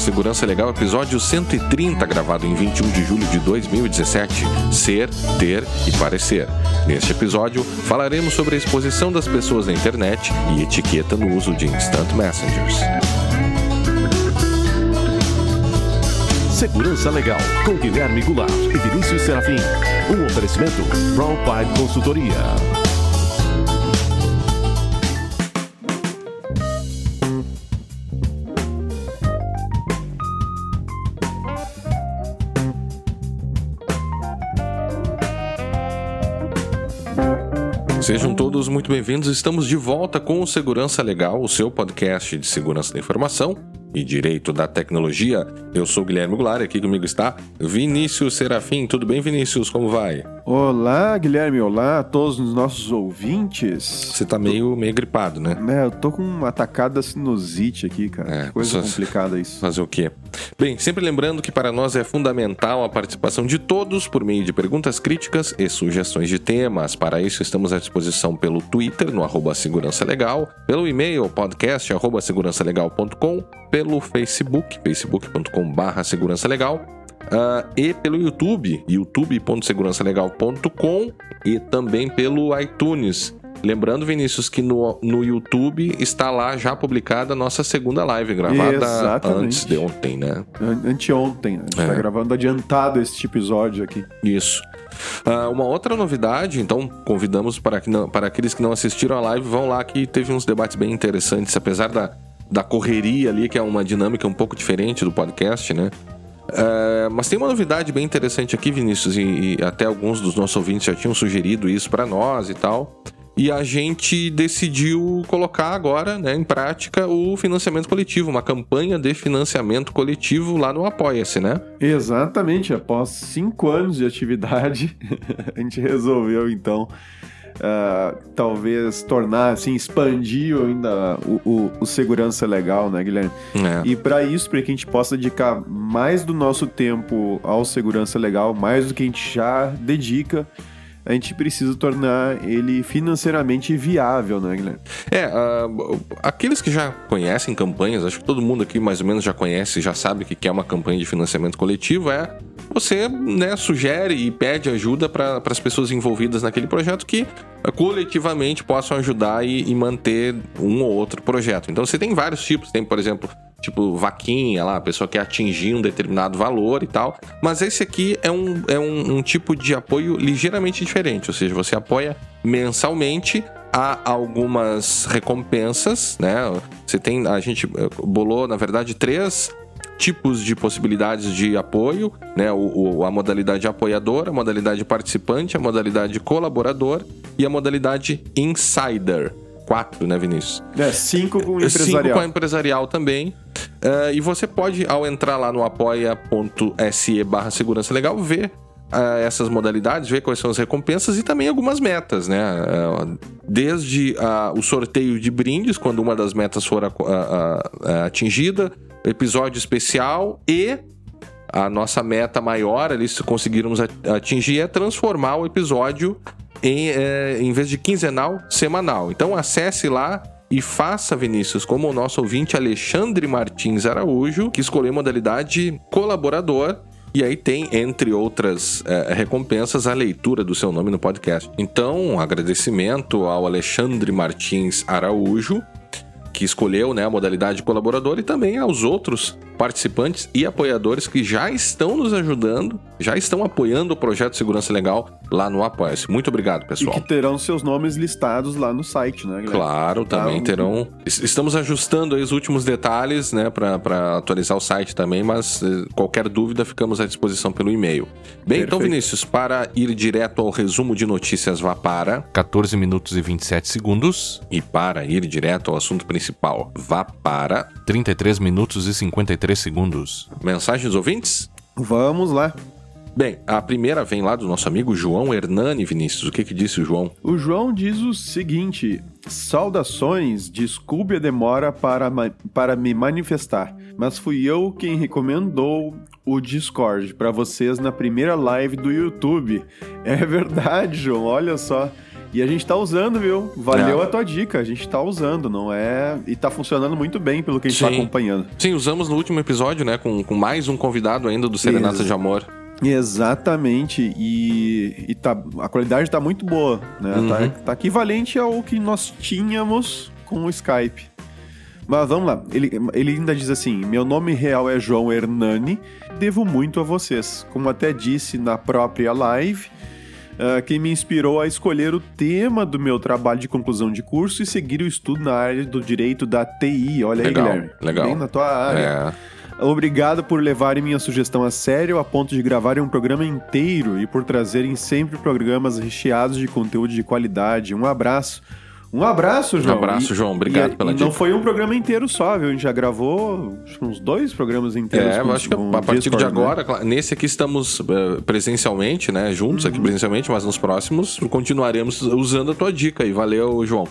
Segurança Legal, episódio 130, gravado em 21 de julho de 2017. Ser, ter e parecer. Neste episódio, falaremos sobre a exposição das pessoas na internet e etiqueta no uso de Instant Messengers. Segurança Legal, com Guilherme Goulart e Vinícius Serafim. Um oferecimento Brown Consultoria. Sejam todos muito bem-vindos. Estamos de volta com o Segurança Legal, o seu podcast de segurança da informação e direito da tecnologia. Eu sou Guilherme Goulart, aqui comigo está Vinícius Serafim. Tudo bem, Vinícius? Como vai? Olá, Guilherme. Olá a todos os nossos ouvintes. Você tá meio, meio gripado, né? É, eu tô com uma atacada sinusite aqui, cara. É, coisa complicada isso. Fazer o quê? Bem, sempre lembrando que para nós é fundamental a participação de todos por meio de perguntas críticas e sugestões de temas. Para isso, estamos à disposição pelo Twitter, no arroba Segurança Legal, pelo e-mail podcast arroba segurançalegal.com, pelo Facebook, facebook.com barra segurança legal Uh, e pelo YouTube, youtube.segurançalegal.com e também pelo iTunes. Lembrando, Vinícius, que no, no YouTube está lá já publicada a nossa segunda live, gravada Exatamente. antes de ontem, né? Anteontem. A gente está é. gravando adiantado este episódio aqui. Isso. Uh, uma outra novidade, então convidamos para, que não, para aqueles que não assistiram a live, vão lá que teve uns debates bem interessantes, apesar da, da correria ali, que é uma dinâmica um pouco diferente do podcast, né? É, mas tem uma novidade bem interessante aqui, Vinícius, e, e até alguns dos nossos ouvintes já tinham sugerido isso para nós e tal. E a gente decidiu colocar agora né, em prática o financiamento coletivo, uma campanha de financiamento coletivo lá no Apoia-se, né? Exatamente. Após cinco anos de atividade, a gente resolveu então uh, talvez tornar, assim, expandir ainda o, o, o segurança legal, né, Guilherme? É. E para isso, para que a gente possa dedicar mais do nosso tempo ao segurança legal, mais do que a gente já dedica, a gente precisa tornar ele financeiramente viável, né, Guilherme? É, uh, aqueles que já conhecem campanhas, acho que todo mundo aqui mais ou menos já conhece, já sabe que é uma campanha de financiamento coletivo, é você né, sugere e pede ajuda para as pessoas envolvidas naquele projeto que uh, coletivamente possam ajudar e, e manter um ou outro projeto. Então você tem vários tipos, tem, por exemplo, tipo vaquinha lá, a pessoa quer atingir um determinado valor e tal. Mas esse aqui é um, é um, um tipo de apoio ligeiramente diferente, ou seja, você apoia mensalmente há algumas recompensas, né? Você tem, a gente eh, bolou, na verdade, três tipos de possibilidades de apoio, né? O, o, a modalidade apoiador, a modalidade participante, a modalidade colaborador e a modalidade insider quatro, né, Vinícius? É, cinco com empresarial. Cinco com empresarial também. Uh, e você pode, ao entrar lá no apoia.se barra segurança legal, ver uh, essas modalidades, ver quais são as recompensas e também algumas metas, né? Uh, desde o sorteio de brindes, quando uma das metas for atingida, episódio especial e a nossa meta maior ali, se conseguirmos atingir, é transformar o episódio em, é, em vez de quinzenal, semanal. Então acesse lá e faça, Vinícius, como o nosso ouvinte Alexandre Martins Araújo, que escolheu a modalidade colaborador. E aí tem, entre outras é, recompensas, a leitura do seu nome no podcast. Então, um agradecimento ao Alexandre Martins Araújo, que escolheu né, a modalidade colaborador, e também aos outros participantes e apoiadores que já estão nos ajudando, já estão apoiando o projeto Segurança Legal lá no Apoia-se. Muito obrigado, pessoal. E que terão seus nomes listados lá no site, né, Guilherme? Claro, também tá, terão. Estamos ajustando os últimos detalhes, né, para atualizar o site também, mas eh, qualquer dúvida ficamos à disposição pelo e-mail. Bem, então, Perfeito. então, Vinícius, para ir direto ao resumo de notícias, vá para 14 minutos e 27 segundos. E para ir direto ao assunto principal, vá para 33 minutos e 53 3 segundos. Mensagens ouvintes? Vamos lá. Bem, a primeira vem lá do nosso amigo João Hernani Vinícius. O que, que disse o João? O João diz o seguinte: Saudações, desculpe a demora para, para me manifestar, mas fui eu quem recomendou o Discord para vocês na primeira live do YouTube. É verdade, João, olha só. E a gente tá usando, viu? Valeu É. a tua dica. A gente tá usando, não é? E tá funcionando muito bem pelo que a gente tá Sim. acompanhando. Sim, usamos no último episódio, né? Com, com mais um convidado ainda do Serenata Isso. de Amor. Exatamente. E, e tá, a qualidade tá muito boa, né? Uhum. Tá, tá equivalente ao que nós tínhamos com o Skype. Mas vamos lá. Ele, ele ainda diz assim: Meu nome real é João Hernani. Devo muito a vocês. Como até disse na própria live, ah, quem me inspirou a escolher o tema do meu trabalho de conclusão de curso e seguir o estudo na área do direito da TI. Olha Legal, aí, Guilherme. legal. Bem na tua área. É. Obrigado por levarem minha sugestão a sério a ponto de gravarem um programa inteiro e por trazerem sempre programas recheados de conteúdo de qualidade. Um abraço. Um abraço, João. abraço, E- João. Obrigado e- pela e dica. Não foi um programa inteiro só, viu? A gente já gravou uns dois programas inteiros. É, com- eu acho que a partir de Discord, né? agora, claro, nesse aqui estamos eh, presencialmente, né? Juntos Uhum. aqui presencialmente, mas nos próximos continuaremos usando a tua dica aí. Valeu, João.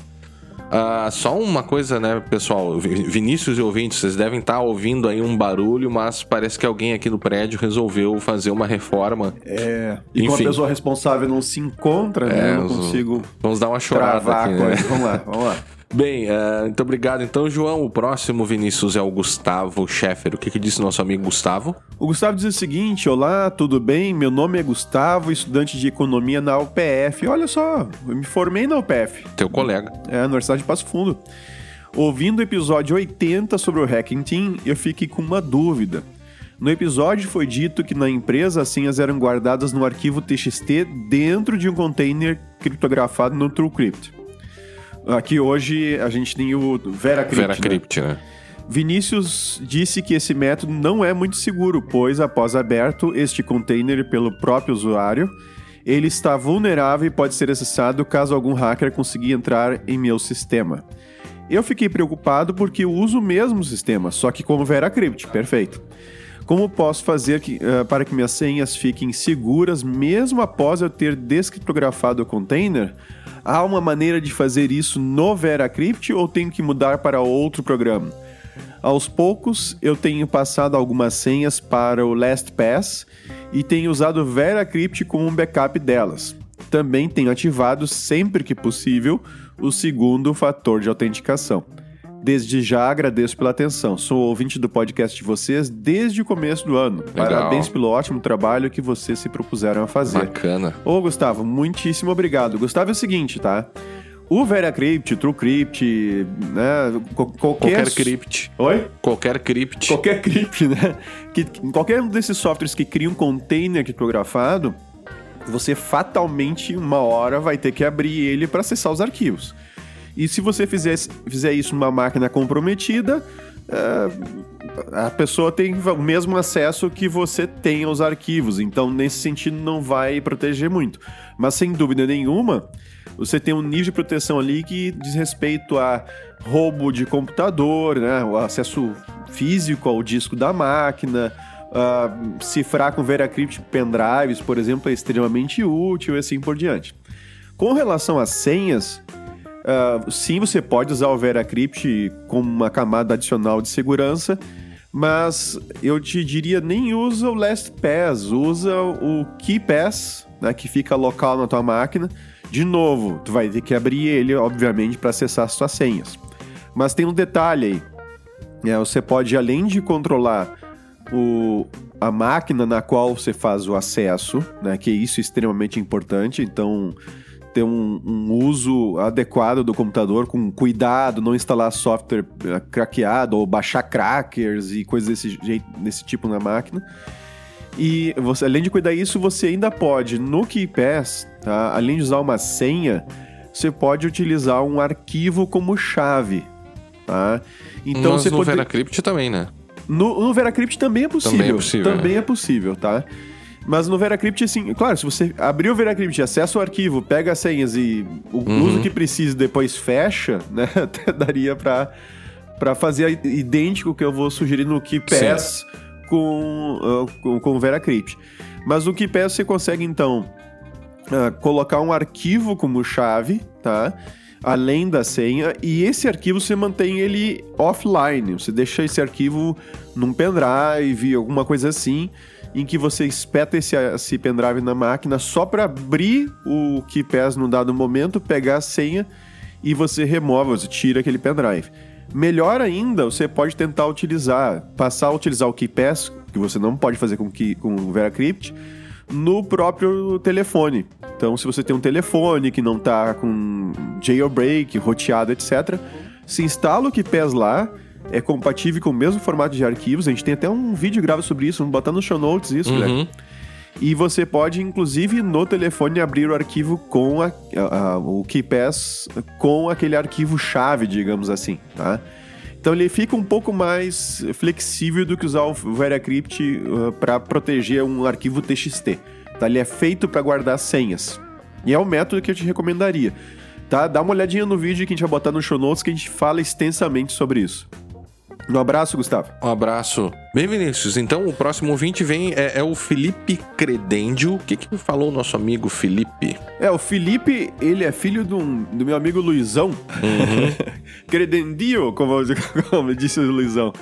Ah, só uma coisa, né, pessoal? Vi- Vinícius e ouvintes, vocês devem estar ouvindo aí um barulho, mas parece que alguém aqui no prédio resolveu fazer uma reforma. É. E como a Enfim. pessoa responsável não se encontra, né? É, eu não consigo Vamos dar uma chorada aqui, né? Vamos lá, vamos lá. Bem, eh, muito obrigado. Então, João, o próximo Vinícius é o Gustavo Scheffer. O que, que disse nosso amigo Gustavo? O Gustavo diz o seguinte: Olá, tudo bem? Meu nome é Gustavo, estudante de economia na UPF. Olha só, eu me formei na UPF, Teu colega. é Universidade de Passo Fundo. Ouvindo o episódio 80 sobre o Hacking Team, eu fiquei com uma dúvida. No episódio foi dito que na empresa as senhas eram guardadas no arquivo TXT dentro de um container criptografado no TrueCrypt. Aqui hoje a gente tem o VeraCrypt. né? VeraCrypt, né? Vinícius disse que esse método não é muito seguro, pois após aberto este container pelo próprio usuário, ele está vulnerável e pode ser acessado caso algum hacker consiga entrar em meu sistema. Eu fiquei preocupado porque eu uso o mesmo sistema, só que como VeraCrypt, perfeito. Como posso fazer que, eh, para que minhas senhas fiquem seguras mesmo após eu ter descriptografado o container? Há uma maneira de fazer isso no VeraCrypt ou tenho que mudar para outro programa? Aos poucos, eu tenho passado algumas senhas para o LastPass e tenho usado o VeraCrypt como um backup delas. Também tenho ativado, sempre que possível, o segundo fator de autenticação. Desde já agradeço pela atenção. Sou ouvinte do podcast de vocês desde o começo do ano. Parabéns pelo ótimo trabalho que vocês se propuseram a fazer. Bacana. Ô, Gustavo, muitíssimo obrigado. Gustavo, é o seguinte, tá? O VeraCrypt, TrueCrypt, né? qualquer... Qualquer crypt. Oi? Qualquer crypt. Qualquer crypt, né? Que, qualquer um desses softwares que cria um container criptografado, você fatalmente, uma hora, vai ter que abrir ele para acessar os arquivos. E se você fizer, fizer isso numa máquina comprometida, é, a pessoa tem o mesmo acesso que você tem aos arquivos. Então, nesse sentido, não vai proteger muito. Mas, sem dúvida nenhuma, você tem um nível de proteção ali que diz respeito a roubo de computador, né? o acesso físico ao disco da máquina. ah, cifrar com VeraCrypt pendrives, por exemplo, é extremamente útil e assim por diante. Com relação às senhas, ah, sim, você pode usar o VeraCrypt como uma camada adicional de segurança, mas eu te diria nem usa o LastPass, usa o KeyPass, né, que fica local na tua máquina. De novo, tu vai ter que abrir ele, obviamente, para acessar as suas senhas. Mas tem um detalhe aí. É, você pode, além de controlar o, a máquina na qual você faz o acesso, né, que isso é extremamente importante, então ter um, um uso adequado do computador, com cuidado, não instalar software eh, craqueado ou baixar crackers e coisas desse, jeito, desse tipo na máquina. E você, além de cuidar disso, você ainda pode, no KeyPass, tá? além de usar uma senha, você pode utilizar um arquivo como chave. Tá? Então Mas você no pode... VeraCrypt também, né? No, no VeraCrypt também é possível. Também é possível, Também é possível, tá? Mas no VeraCrypt, assim, claro, se você abrir o VeraCrypt, acessa o arquivo, pega as senhas e o Uhum. uso que precisa e depois fecha, né? Até daria pra, pra fazer idêntico que eu vou sugerir no KeyPass com, ah, com, com o VeraCrypt. Mas no KeyPass você consegue, então, ah, colocar um arquivo como chave, tá? Além da senha, e esse arquivo você mantém ele offline. Você deixa esse arquivo num pendrive, alguma coisa assim. Em que você espeta esse, esse pendrive na máquina só para abrir o KeyPass num dado momento, pegar a senha e você remove, você tira aquele pendrive. Melhor ainda, você pode tentar utilizar, passar a utilizar o KeyPass, que você não pode fazer com, key, com o VeraCrypt, no próprio telefone. Então, se você tem um telefone que não está com jailbreak, roteado, etc., se instala o KeyPass lá, é compatível com o mesmo formato de arquivos. A gente tem até um vídeo grave sobre isso, vamos botar no show notes isso, Uhum. E você pode, inclusive, no telefone abrir o arquivo com a, a- a- o KeyPass com aquele arquivo-chave, digamos assim, tá? Então ele fica um pouco mais flexível do que usar o VeraCrypt para proteger um arquivo TXT. Tá? Ele é feito para guardar senhas. E é o método que eu te recomendaria. Tá? Dá uma olhadinha no vídeo que a gente vai botar no show notes que a gente fala extensamente sobre isso. Um abraço, Gustavo. Um abraço. Bem, Vinícius, então o próximo ouvinte vem é, é o Felipe Credendio. O que, que falou o nosso amigo Felipe? É, o Felipe, ele é filho um- do meu amigo Luizão. Credendio, como, como disse o Luizão.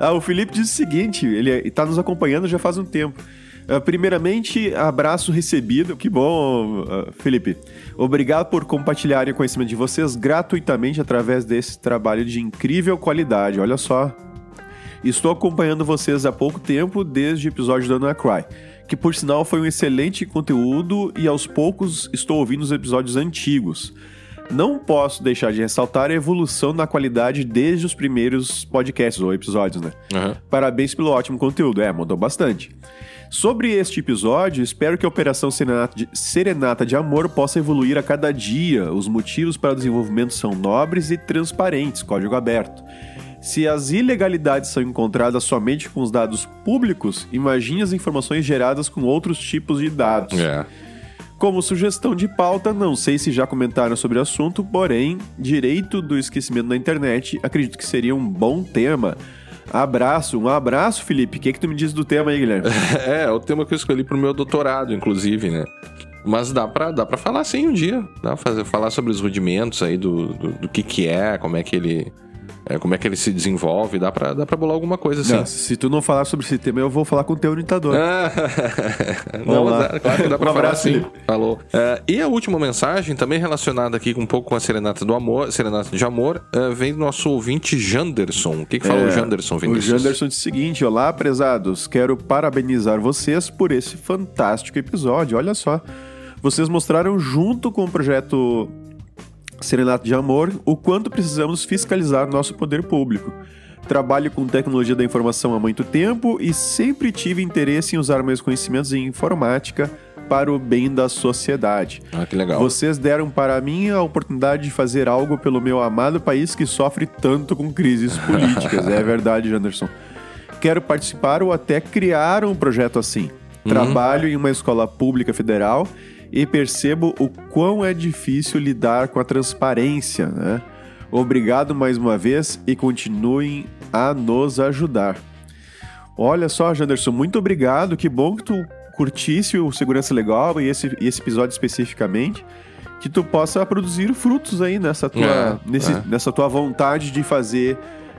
Ah, o Felipe diz o seguinte, ele está nos acompanhando já faz um tempo. Ah, primeiramente, abraço recebido. Que bom, ah, Felipe. Obrigado por compartilharem o conhecimento de vocês gratuitamente através desse trabalho de incrível qualidade. Olha só. Estou acompanhando vocês há pouco tempo, desde o episódio do Anacry, que por sinal foi um excelente conteúdo e aos poucos estou ouvindo os episódios antigos. Não posso deixar de ressaltar a evolução na qualidade desde os primeiros podcasts ou episódios, né? Aham. Parabéns pelo ótimo conteúdo. É, mudou bastante. Sobre este episódio, espero que a Operação Serenata de, Serenata de Amor possa evoluir a cada dia. Os motivos para o desenvolvimento são nobres e transparentes, código aberto. Se as ilegalidades são encontradas somente com os dados públicos, imagine as informações geradas com outros tipos de dados. É. Como sugestão de pauta, não sei se já comentaram sobre o assunto, porém, direito do esquecimento na internet, acredito que seria um bom tema. Abraço, um abraço, Felipe. O que, que tu me diz do tema aí, Guilherme? É, é o tema que eu escolhi pro meu doutorado, inclusive, né? Mas dá pra, dá pra falar sim um dia. Dá pra fazer, falar sobre os rudimentos aí do, do, do que que é, como é que ele... é, como é que ele se desenvolve, dá pra, dá pra bolar alguma coisa assim. Não, se tu não falar sobre esse tema, eu vou falar com o teu orientador. Ah, não, lá. é, claro que dá pra Um falar abraço, sim. Felipe. Falou. É, e a última mensagem, também relacionada aqui um pouco com a Serenata do Amor, Serenata de Amor, é, vem do nosso ouvinte Janderson. O que, que falou o Janderson, É, O Vinícius? Janderson disse o seguinte: Olá, prezados. Quero parabenizar vocês por esse fantástico episódio. Olha só. Vocês mostraram, junto com o projeto Serenato de Amor, o quanto precisamos fiscalizar nosso poder público. Trabalho com tecnologia da informação há muito tempo e sempre tive interesse em usar meus conhecimentos em informática para o bem da sociedade. Ah, que legal. Vocês deram para mim a oportunidade de fazer algo pelo meu amado país que sofre tanto com crises políticas. é verdade, Janderson. Quero participar ou até criar um projeto assim. Trabalho em uma escola pública federal e percebo o quão é difícil lidar com a transparência, né? Obrigado mais uma vez e continuem a nos ajudar. Olha só, Janderson, muito obrigado. Que bom que tu curtisse o Segurança Legal e esse, esse episódio especificamente. Que tu possa produzir frutos aí nessa tua, É, nesse- é. nessa tua vontade de fazer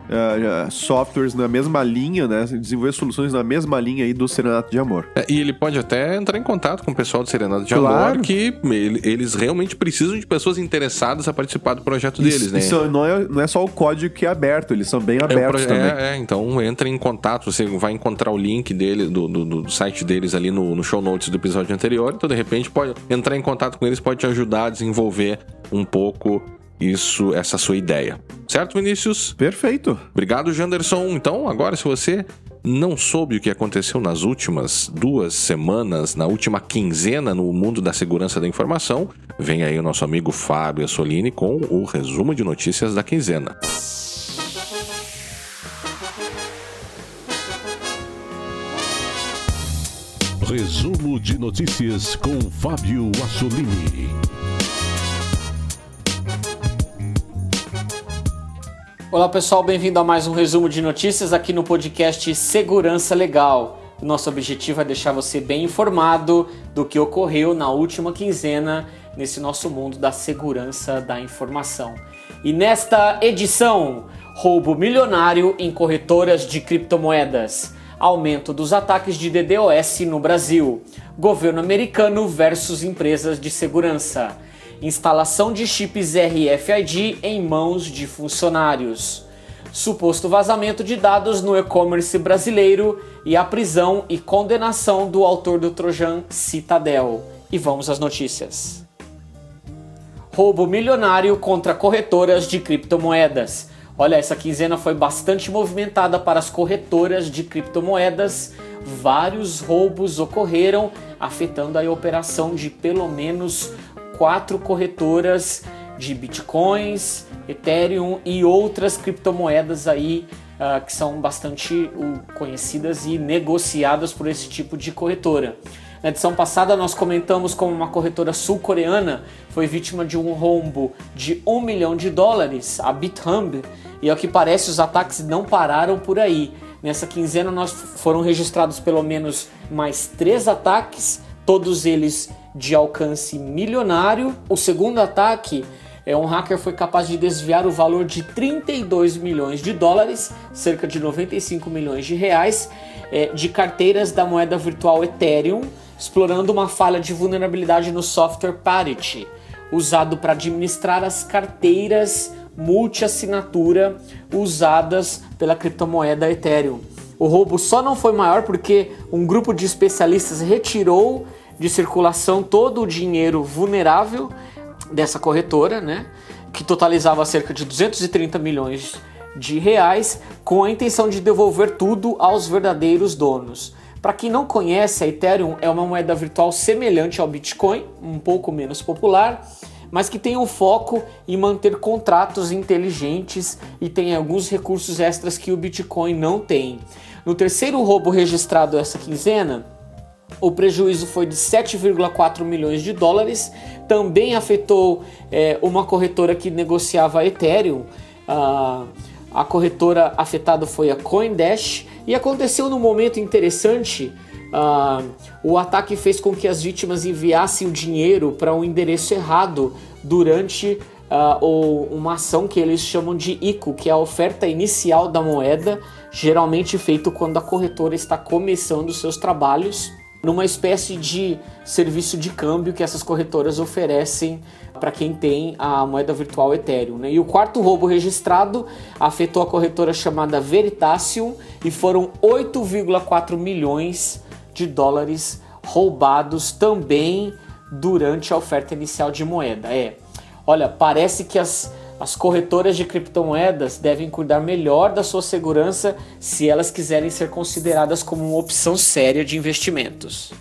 ah, softwares na mesma linha, né? Desenvolver soluções na mesma linha aí do Serenato de Amor. É, e ele pode até entrar em contato com o pessoal do Serenata de Claro. Amor, que ele- eles realmente precisam de pessoas interessadas a participar do projeto deles, isso, né? isso não, é, não é só o código que é aberto, eles são bem É, abertos proje- também. é, é, então entre em contato, você vai encontrar o link dele, do, do- do site deles ali no, no show notes do episódio anterior, então de repente pode entrar em contato com eles, pode te ajudar a desenvolver um pouco isso, essa sua ideia. Certo, Vinícius? Perfeito. Obrigado, Janderson. Então, agora, se você não soube o que aconteceu nas últimas duas semanas, na última quinzena no mundo da segurança da informação, vem aí o nosso amigo Fábio Assolini com o resumo de notícias da quinzena. Resumo de notícias com Fábio Assolini. Olá pessoal, bem-vindo a mais um resumo de notícias aqui no podcast Segurança Legal. Nosso objetivo é deixar você bem informado do que ocorreu na última quinzena nesse nosso mundo da segurança da informação. E nesta edição, roubo milionário em corretoras de criptomoedas. Aumento dos ataques de DDoS no Brasil. Governo americano versus empresas de segurança. Instalação de chips RFID em mãos de funcionários. Suposto vazamento de dados no e-commerce brasileiro e a prisão e condenação do autor do Trojan Citadel. E vamos às notícias. Roubo milionário contra corretoras de criptomoedas. Olha, essa quinzena foi bastante movimentada para as corretoras de criptomoedas. Vários roubos ocorreram, afetando a operação de pelo menos quatro corretoras de bitcoins, Ethereum e outras criptomoedas aí uh, que são bastante uh, conhecidas e negociadas por esse tipo de corretora. Na edição passada nós comentamos como uma corretora sul-coreana foi vítima de um rombo de um milhão de dólares, a BitHumb, e ao que parece os ataques não pararam por aí. Nessa quinzena nós foram registrados pelo menos mais três ataques, todos eles de alcance milionário. O segundo ataque é um hacker foi capaz de desviar o valor de 32 milhões de dólares, cerca de 95 milhões de reais, é, de carteiras da moeda virtual Ethereum explorando uma falha de vulnerabilidade no software Parity, usado para administrar as carteiras multi-assinatura usadas pela criptomoeda Ethereum. O roubo só não foi maior porque um grupo de especialistas retirou de circulação todo o dinheiro vulnerável dessa corretora, né, que totalizava cerca de 230 milhões de reais, com a intenção de devolver tudo aos verdadeiros donos. Para quem não conhece, a Ethereum é uma moeda virtual semelhante ao Bitcoin, um pouco menos popular, mas que tem um foco em manter contratos inteligentes e tem alguns recursos extras que o Bitcoin não tem. No terceiro roubo registrado essa quinzena, o prejuízo foi de 7,4 milhões de dólares. Também afetou é, uma corretora que negociava Ethereum. Uh, a corretora afetada foi a Coindash e aconteceu num momento interessante. Uh, o ataque fez com que as vítimas enviassem o dinheiro para um endereço errado durante uh, uma ação que eles chamam de ICO, que é a oferta inicial da moeda, geralmente feito quando a corretora está começando seus trabalhos numa espécie de serviço de câmbio que essas corretoras oferecem para quem tem a moeda virtual Ethereum. Né? E o quarto roubo registrado afetou a corretora chamada Veritasium e foram 8,4 milhões de dólares roubados também durante a oferta inicial de moeda. É, olha, parece que as as corretoras de criptomoedas devem cuidar melhor da sua segurança se elas quiserem ser consideradas como uma opção séria de investimentos.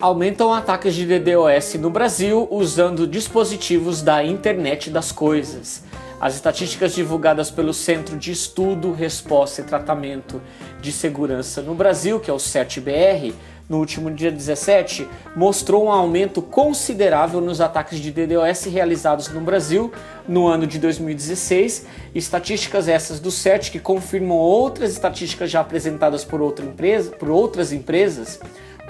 Aumentam ataques de DDoS no Brasil usando dispositivos da internet das coisas. As estatísticas divulgadas pelo Centro de Estudo, Resposta e Tratamento de Segurança no Brasil, que é o CERT-BR, no último dia 17, mostrou um aumento considerável nos ataques de DDoS realizados no Brasil no ano de 2016. Estatísticas essas do CERT que confirmam outras estatísticas já apresentadas por, outra empresa, por outras empresas,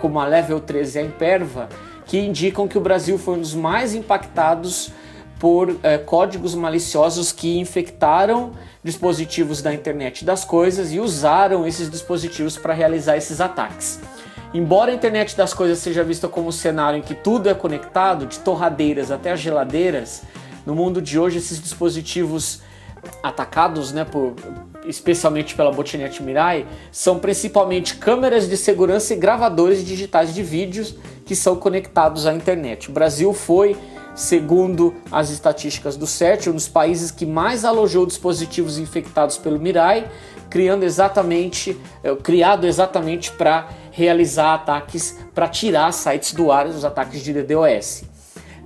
como a Level 13 e a Imperva, que indicam que o Brasil foi um dos mais impactados por eh, códigos maliciosos que infectaram dispositivos da internet das coisas e usaram esses dispositivos para realizar esses ataques. Embora a internet das coisas seja vista como um cenário em que tudo é conectado, de torradeiras até as geladeiras, no mundo de hoje esses dispositivos atacados, né, por, especialmente pela botnet Mirai, são principalmente câmeras de segurança e gravadores digitais de vídeos que são conectados à internet. O Brasil foi, segundo as estatísticas do CERT, um dos países que mais alojou dispositivos infectados pelo Mirai, criando exatamente, é, criado exatamente para realizar ataques para tirar sites do ar, os ataques de DDoS.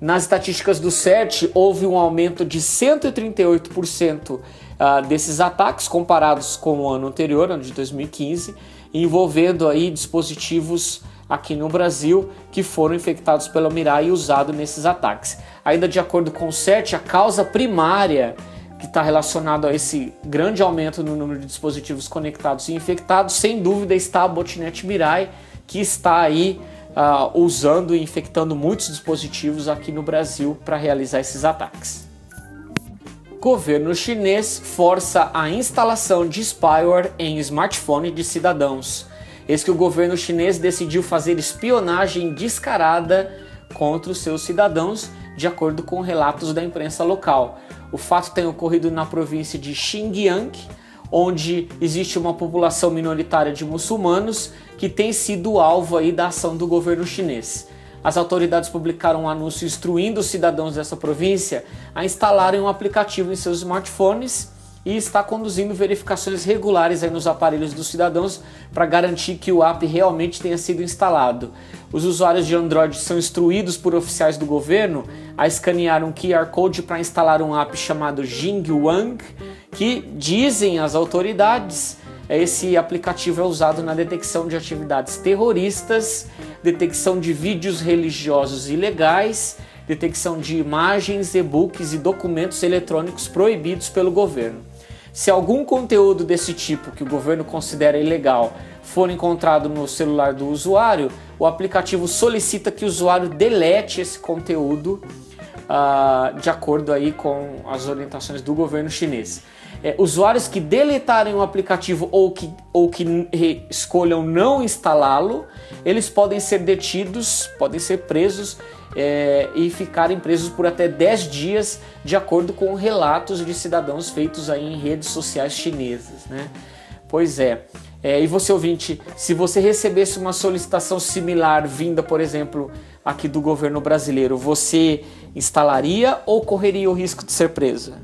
Nas estatísticas do CERT, houve um aumento de 138% ah, desses ataques comparados com o ano anterior, ano de 2015, envolvendo aí dispositivos aqui no Brasil que foram infectados pela Mirai e usados nesses ataques. Ainda de acordo com o CERT, a causa primária que está relacionado a esse grande aumento no número de dispositivos conectados e infectados, sem dúvida está a botnet Mirai, que está aí uh, usando e infectando muitos dispositivos aqui no Brasil para realizar esses ataques. Governo chinês força a instalação de spyware em smartphone de cidadãos. Eis que o governo chinês decidiu fazer espionagem descarada contra os seus cidadãos, de acordo com relatos da imprensa local. O fato tem ocorrido na província de Xinjiang, onde existe uma população minoritária de muçulmanos que tem sido alvo aí da ação do governo chinês. As autoridades publicaram um anúncio instruindo os cidadãos dessa província a instalarem um aplicativo em seus smartphones e está conduzindo verificações regulares aí nos aparelhos dos cidadãos para garantir que o app realmente tenha sido instalado. Os usuários de Android são instruídos por oficiais do governo a escanear um QR Code para instalar um app chamado Jingwang, que dizem as autoridades esse aplicativo é usado na detecção de atividades terroristas, detecção de vídeos religiosos ilegais, detecção de imagens, e-books e documentos eletrônicos proibidos pelo governo. Se algum conteúdo desse tipo que o governo considera ilegal for encontrado no celular do usuário, o aplicativo solicita que o usuário delete esse conteúdo uh, de acordo aí com as orientações do governo chinês. É, usuários que deletarem o aplicativo ou que, ou que escolham não instalá-lo, eles podem ser detidos, podem ser presos é, e ficarem presos por até 10 dias, de acordo com relatos de cidadãos feitos aí em redes sociais chinesas. Né? Pois é. é. E você ouvinte, se você recebesse uma solicitação similar vinda, por exemplo, aqui do governo brasileiro, você instalaria ou correria o risco de ser preso?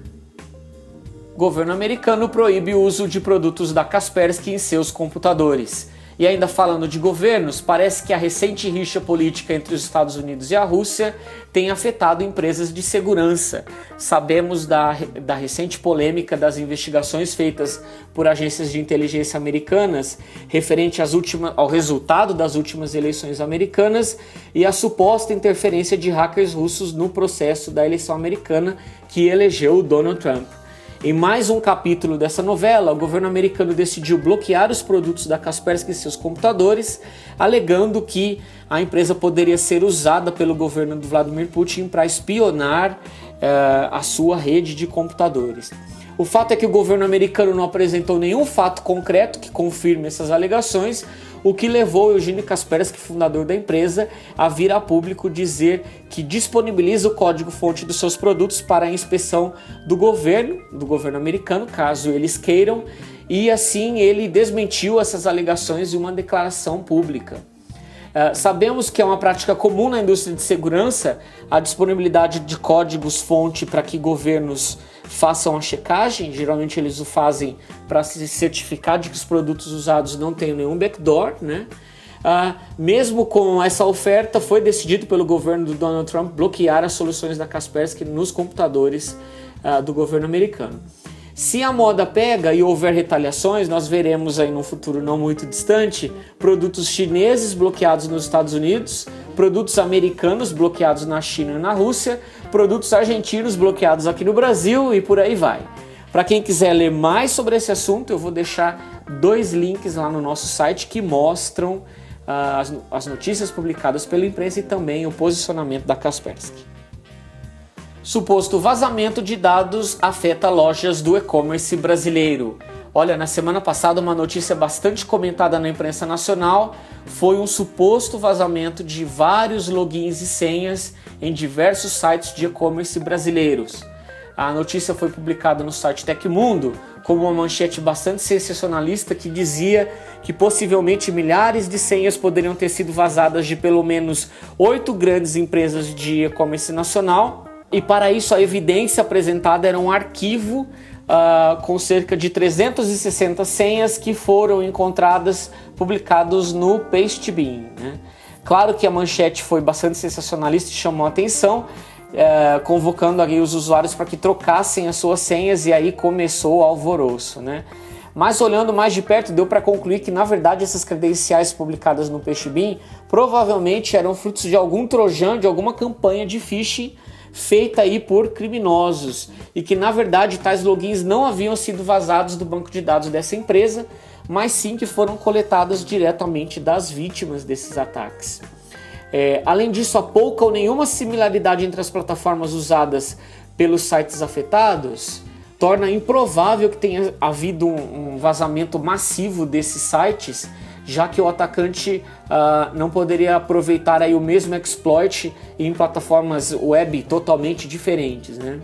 governo americano proíbe o uso de produtos da Kaspersky em seus computadores. E ainda falando de governos, parece que a recente rixa política entre os Estados Unidos e a Rússia tem afetado empresas de segurança. Sabemos da, da recente polêmica das investigações feitas por agências de inteligência americanas referente às últimas, ao resultado das últimas eleições americanas e a suposta interferência de hackers russos no processo da eleição americana que elegeu Donald Trump. Em mais um capítulo dessa novela, o governo americano decidiu bloquear os produtos da Kaspersky em seus computadores, alegando que a empresa poderia ser usada pelo governo do Vladimir Putin para espionar uh, a sua rede de computadores. O fato é que o governo americano não apresentou nenhum fato concreto que confirme essas alegações, o que levou Eugênio Kaspersky, fundador da empresa, a vir a público dizer que disponibiliza o código-fonte dos seus produtos para a inspeção do governo, do governo americano, caso eles queiram, e assim ele desmentiu essas alegações em uma declaração pública. Uh, sabemos que é uma prática comum na indústria de segurança a disponibilidade de códigos-fonte para que governos façam a checagem. Geralmente eles o fazem para se certificar de que os produtos usados não têm nenhum backdoor, né? Ah, mesmo com essa oferta, foi decidido pelo governo do Donald Trump bloquear as soluções da Kaspersky nos computadores ah, do governo americano. Se a moda pega e houver retaliações, nós veremos aí no futuro não muito distante produtos chineses bloqueados nos Estados Unidos, produtos americanos bloqueados na China e na Rússia, produtos argentinos bloqueados aqui no Brasil e por aí vai. Para quem quiser ler mais sobre esse assunto, eu vou deixar dois links lá no nosso site que mostram uh, as, as notícias publicadas pela imprensa e também o posicionamento da Kaspersky. Suposto vazamento de dados afeta lojas do e-commerce brasileiro. Olha, na semana passada, uma notícia bastante comentada na imprensa nacional foi um suposto vazamento de vários logins e senhas em diversos sites de e-commerce brasileiros. A notícia foi publicada no site Tecmundo como uma manchete bastante sensacionalista que dizia que possivelmente milhares de senhas poderiam ter sido vazadas de pelo menos oito grandes empresas de e-commerce nacional. E para isso, a evidência apresentada era um arquivo uh, com cerca de 360 senhas que foram encontradas publicados no Pastebin. Né? Claro que a manchete foi bastante sensacionalista e chamou a atenção, uh, convocando ali os usuários para que trocassem as suas senhas e aí começou o alvoroço. Né? Mas olhando mais de perto, deu para concluir que na verdade essas credenciais publicadas no Pastebin provavelmente eram frutos de algum trojan, de alguma campanha de phishing feita aí por criminosos e que na verdade tais logins não haviam sido vazados do banco de dados dessa empresa, mas sim que foram coletados diretamente das vítimas desses ataques. É, além disso, há pouca ou nenhuma similaridade entre as plataformas usadas pelos sites afetados. torna improvável que tenha havido um, um vazamento massivo desses sites, já que o atacante uh, não poderia aproveitar aí o mesmo exploit em plataformas web totalmente diferentes. Né?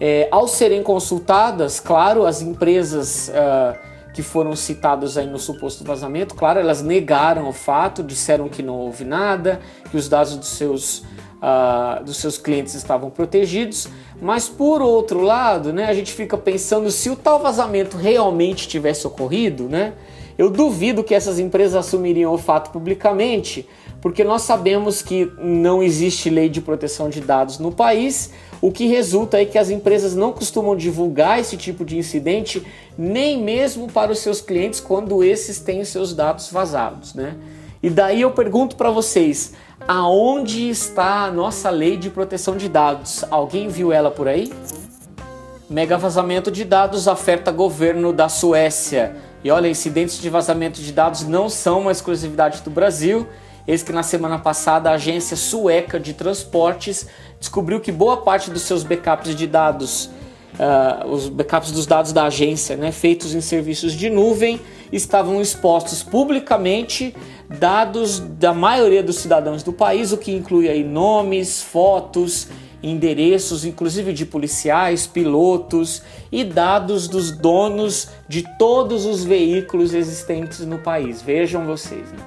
É, ao serem consultadas, claro, as empresas uh, que foram citadas aí no suposto vazamento, claro, elas negaram o fato, disseram que não houve nada, que os dados dos seus, uh, dos seus clientes estavam protegidos, mas por outro lado, né, a gente fica pensando se o tal vazamento realmente tivesse ocorrido, né? Eu duvido que essas empresas assumiriam o fato publicamente, porque nós sabemos que não existe lei de proteção de dados no país, o que resulta é que as empresas não costumam divulgar esse tipo de incidente nem mesmo para os seus clientes quando esses têm seus dados vazados, né? E daí eu pergunto para vocês, aonde está a nossa lei de proteção de dados? Alguém viu ela por aí? Mega vazamento de dados afeta governo da Suécia. E olha, incidentes de vazamento de dados não são uma exclusividade do Brasil. Eis que na semana passada a agência sueca de transportes descobriu que boa parte dos seus backups de dados, uh, os backups dos dados da agência, né, feitos em serviços de nuvem, estavam expostos publicamente dados da maioria dos cidadãos do país, o que inclui aí nomes, fotos, endereços, inclusive de policiais, pilotos e dados dos donos de todos os veículos existentes no país. Vejam vocês. Né?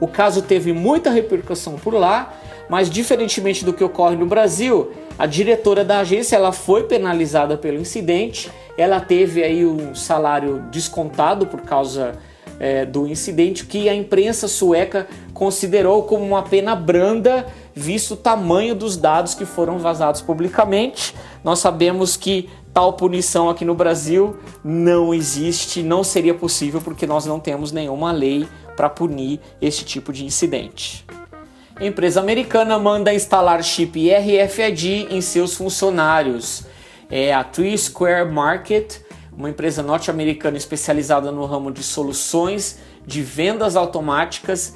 O caso teve muita repercussão por lá, mas diferentemente do que ocorre no Brasil, a diretora da agência ela foi penalizada pelo incidente. Ela teve aí um salário descontado por causa é, do incidente que a imprensa sueca considerou como uma pena branda, visto o tamanho dos dados que foram vazados publicamente. Nós sabemos que tal punição aqui no Brasil não existe, não seria possível porque nós não temos nenhuma lei para punir esse tipo de incidente. Empresa americana manda instalar chip RFID em seus funcionários. É a Three Square Market uma empresa norte-americana especializada no ramo de soluções de vendas automáticas.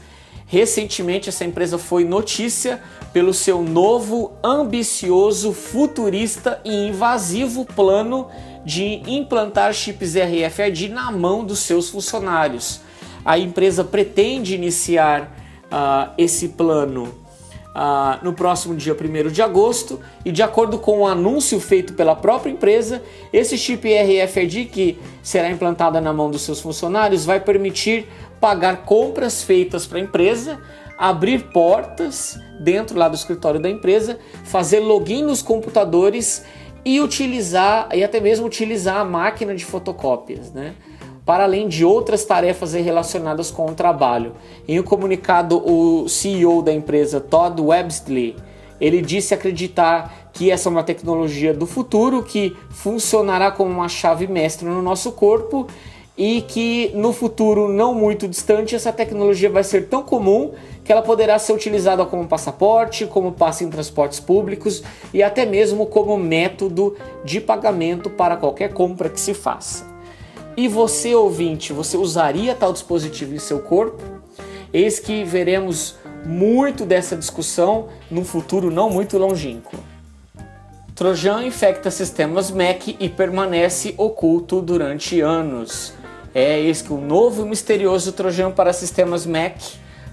Recentemente, essa empresa foi notícia pelo seu novo, ambicioso, futurista e invasivo plano de implantar chips RFID na mão dos seus funcionários. A empresa pretende iniciar uh, esse plano ah, no próximo dia 1 de agosto e de acordo com o um anúncio feito pela própria empresa, esse chip RFID que será implantada na mão dos seus funcionários vai permitir pagar compras feitas para a empresa, abrir portas dentro lá do escritório da empresa, fazer login nos computadores e utilizar e até mesmo utilizar a máquina de fotocópias, né? para além de outras tarefas relacionadas com o trabalho. Em um comunicado, o CEO da empresa, Todd Websley, ele disse acreditar que essa é uma tecnologia do futuro que funcionará como uma chave mestra no nosso corpo e que no futuro não muito distante essa tecnologia vai ser tão comum que ela poderá ser utilizada como passaporte, como passe em transportes públicos e até mesmo como método de pagamento para qualquer compra que se faça. E você, ouvinte, você usaria tal dispositivo em seu corpo? Eis que veremos muito dessa discussão num futuro não muito longínquo. Trojan infecta sistemas Mac e permanece oculto durante anos. É eis que o novo e misterioso Trojan para sistemas Mac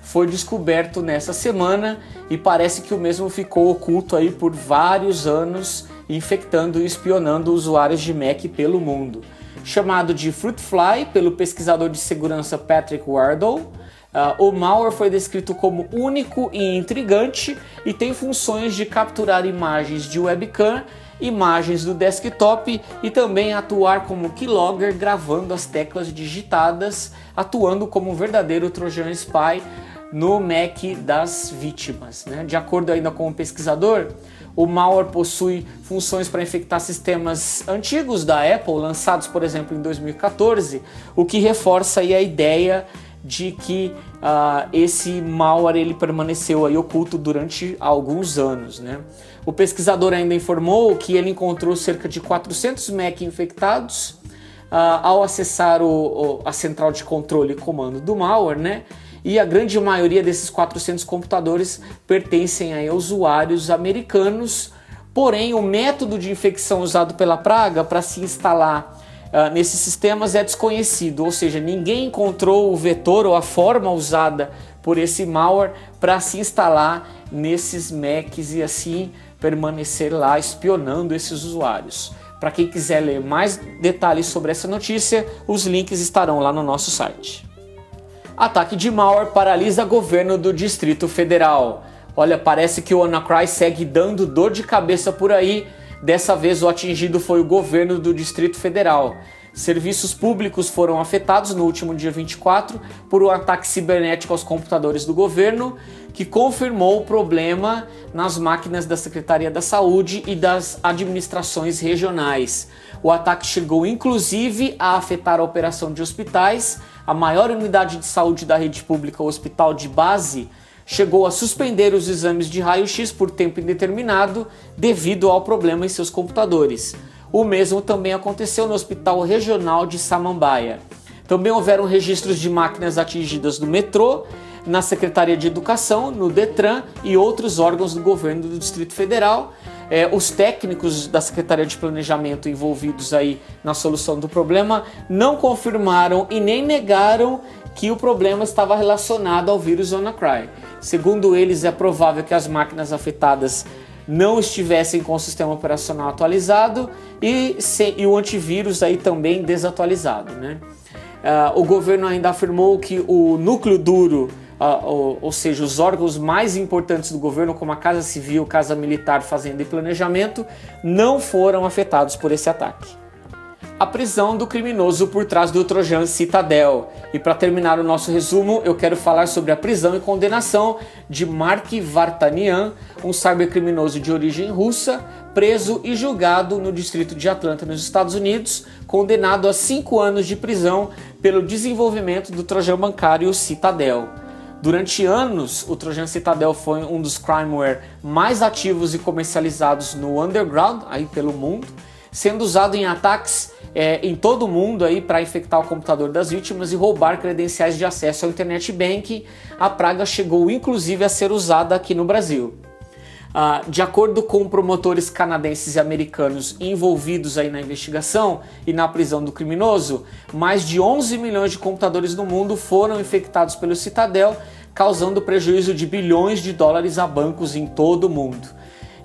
foi descoberto nessa semana e parece que o mesmo ficou oculto aí por vários anos, infectando e espionando usuários de Mac pelo mundo chamado de Fruitfly pelo pesquisador de segurança Patrick Wardle. Uh, o malware foi descrito como único e intrigante e tem funções de capturar imagens de webcam, imagens do desktop e também atuar como keylogger gravando as teclas digitadas, atuando como um verdadeiro Trojan Spy no Mac das vítimas. Né? De acordo ainda com o pesquisador, o malware possui funções para infectar sistemas antigos da Apple, lançados, por exemplo, em 2014, o que reforça a ideia de que uh, esse malware ele permaneceu aí oculto durante alguns anos. Né? O pesquisador ainda informou que ele encontrou cerca de 400 Mac infectados uh, ao acessar o, o, a central de controle e comando do malware, né? e a grande maioria desses 400 computadores pertencem a usuários americanos Porém, o método de infecção usado pela praga para se instalar uh, nesses sistemas é desconhecido, ou seja, ninguém encontrou o vetor ou a forma usada por esse malware para se instalar nesses Macs e assim permanecer lá espionando esses usuários. Para quem quiser ler mais detalhes sobre essa notícia, os links estarão lá no nosso site. Ataque de malware paralisa governo do Distrito Federal. Olha, parece que o Anacry segue dando dor de cabeça por aí. Dessa vez o atingido foi o governo do Distrito Federal. Serviços públicos foram afetados no último dia 24 por um ataque cibernético aos computadores do governo, que confirmou o problema nas máquinas da Secretaria da Saúde e das administrações regionais. O ataque chegou inclusive a afetar a operação de hospitais. A maior unidade de saúde da rede pública, o Hospital de Base, chegou a suspender os exames de raio-x por tempo indeterminado devido ao problema em seus computadores. O mesmo também aconteceu no Hospital Regional de Samambaia. Também houveram registros de máquinas atingidas no metrô, na Secretaria de Educação, no Detran e outros órgãos do governo do Distrito Federal. É, os técnicos da Secretaria de Planejamento envolvidos aí na solução do problema não confirmaram e nem negaram que o problema estava relacionado ao vírus WannaCry. Segundo eles, é provável que as máquinas afetadas não estivessem com o sistema operacional atualizado e, e o antivírus aí também desatualizado. Né? Uh, o governo ainda afirmou que o núcleo duro, uh, ou, ou, seja, os órgãos mais importantes do governo, como a Casa Civil, Casa Militar, Fazenda e Planejamento, não foram afetados por esse ataque a prisão do criminoso por trás do Trojan Citadel. E para terminar o nosso resumo, eu quero falar sobre a prisão e condenação de Mark Vartanian, um cybercriminoso de origem russa, preso e julgado no distrito de Atlanta, nos Estados Unidos, condenado a cinco anos de prisão pelo desenvolvimento do Trojan bancário Citadel. Durante anos, o Trojan Citadel foi um dos crimeware mais ativos e comercializados no underground, aí pelo mundo, sendo usado em ataques é, em todo o mundo aí para infectar o computador das vítimas e roubar credenciais de acesso ao internet banking. A praga chegou inclusive a ser usada aqui no Brasil. Ah, de acordo com promotores canadenses e americanos envolvidos aí na investigação e na prisão do criminoso, mais de 11 milhões de computadores no mundo foram infectados pelo Citadel, causando prejuízo de bilhões de dólares a bancos em todo o mundo.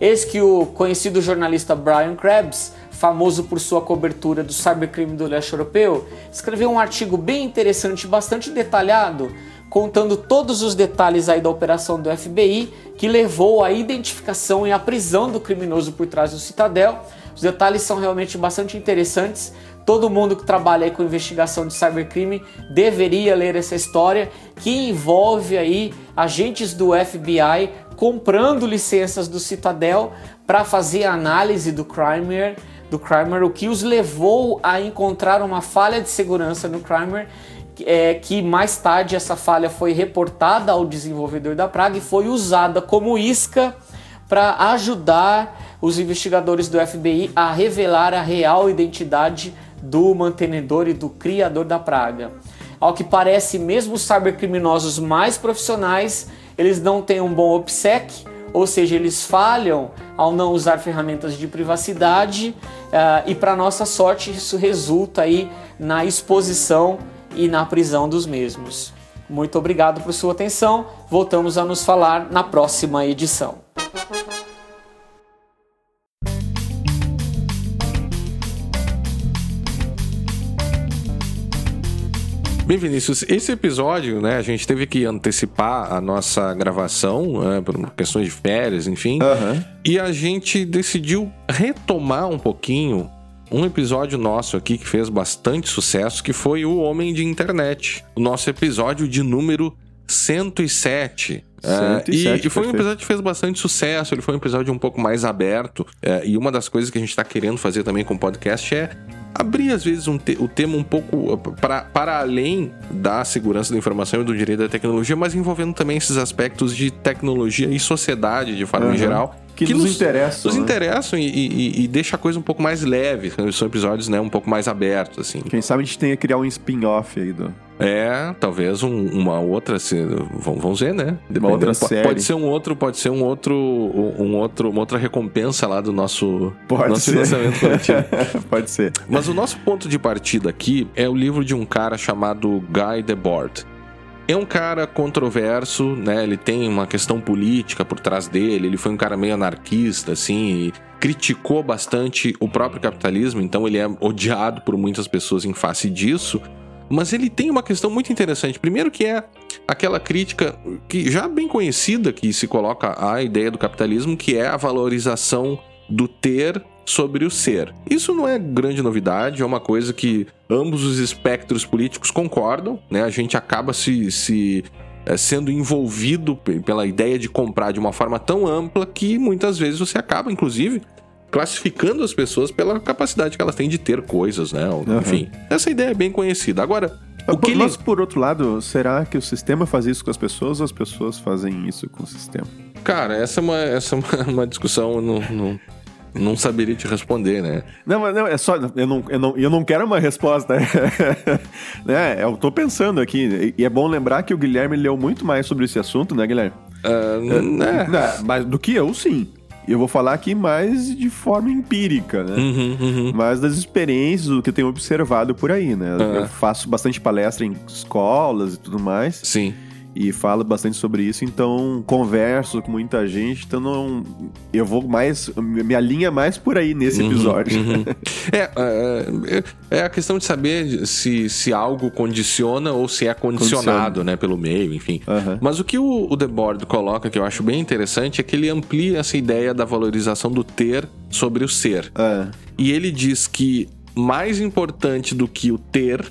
Eis que o conhecido jornalista Brian Krebs famoso por sua cobertura do cybercrime do leste europeu, escreveu um artigo bem interessante, bastante detalhado, contando todos os detalhes aí da operação do FBI que levou à identificação e à prisão do criminoso por trás do Citadel. Os detalhes são realmente bastante interessantes. Todo mundo que trabalha aí com investigação de cybercrime deveria ler essa história que envolve aí agentes do FBI comprando licenças do Citadel para fazer a análise do Crimeware do Crimer, o que os levou a encontrar uma falha de segurança no Crimer, é, que mais tarde essa falha foi reportada ao desenvolvedor da praga e foi usada como isca para ajudar os investigadores do FBI a revelar a real identidade do mantenedor e do criador da praga. Ao que parece, mesmo os cybercriminosos mais profissionais, eles não têm um bom OPSEC, ou seja, eles falham ao não usar ferramentas de privacidade uh, e para nossa sorte isso resulta aí na exposição e na prisão dos mesmos. Muito obrigado por sua atenção. Voltamos a nos falar na próxima edição. Bem, Vinícius, esse episódio, né, a gente teve que antecipar a nossa gravação, né, por questões de férias, enfim. Uhum. E a gente decidiu retomar um pouquinho um episódio nosso aqui que fez bastante sucesso, que foi o Homem de Internet. O nosso episódio de número 107. 107 é, e, e, foi um episódio que fez bastante sucesso, ele foi um episódio um pouco mais aberto. É, e uma das coisas que a gente está querendo fazer também com o podcast é abrir às vezes um te o tema um pouco para, para além da segurança da informação e do direito da tecnologia, mas envolvendo também esses aspectos de tecnologia e sociedade de forma uhum. geral. Que, que nos, nos, interessam. Nos né? interessam e, e, e, deixa a coisa um pouco mais leve. São episódios né, um pouco mais abertos, assim. Quem sabe a gente tenha que criar um spin-off aí do. É, talvez um, uma outra. Se, vamos ver, né? Depende outra série. Pode ser um outro, pode ser um outro, um outro, uma outra recompensa lá do nosso, Pode nosso ser. financiamento coletivo. Pode ser. Mas o nosso ponto de partida aqui é o livro de um cara chamado Guy Debord. É um cara controverso, né? Ele tem uma questão política por trás dele. Ele foi um cara meio anarquista, assim, e criticou bastante o próprio capitalismo. Então ele é odiado por muitas pessoas em face disso. Mas ele tem uma questão muito interessante. Primeiro que é aquela crítica que já bem conhecida que se coloca à ideia do capitalismo, que é a valorização do ter sobre o ser. Isso não é grande novidade, é uma coisa que ambos os espectros políticos concordam, né? A gente acaba se, se eh, sendo envolvido pe- pela ideia de comprar de uma forma tão ampla que muitas vezes você acaba, inclusive, classificando as pessoas pela capacidade que elas têm de ter coisas, né? Enfim, essa ideia é bem conhecida. Agora, o que ele... Mas por outro lado, será que o sistema faz isso com as pessoas ou as pessoas fazem isso com o sistema? Cara, essa é uma, essa é uma, uma discussão, eu não, não, não saberia te responder, né? Não, mas não, é só. Eu não, eu não, eu não quero uma resposta. né? Eu tô pensando aqui. E é bom lembrar que o Guilherme leu muito mais sobre esse assunto, né, Guilherme? Ah, né? Não, mas do que eu, sim. E eu vou falar aqui mais de forma empírica, né? Uhum, uhum. Mais das experiências, do que eu tenho observado por aí, né? Eu faço bastante palestra em escolas e tudo mais. Sim. E falo bastante sobre isso, então converso com muita gente, então não. Eu vou mais. Minha linha é mais por aí nesse episódio. Uhum. É, é, é a questão de saber se, se algo condiciona ou se é condicionado, né, pelo meio, enfim. Aham. Mas o que o, o Debord coloca, que eu acho bem interessante, é que ele amplia essa ideia da valorização do ter sobre o ser. É. E ele diz que mais importante do que o ter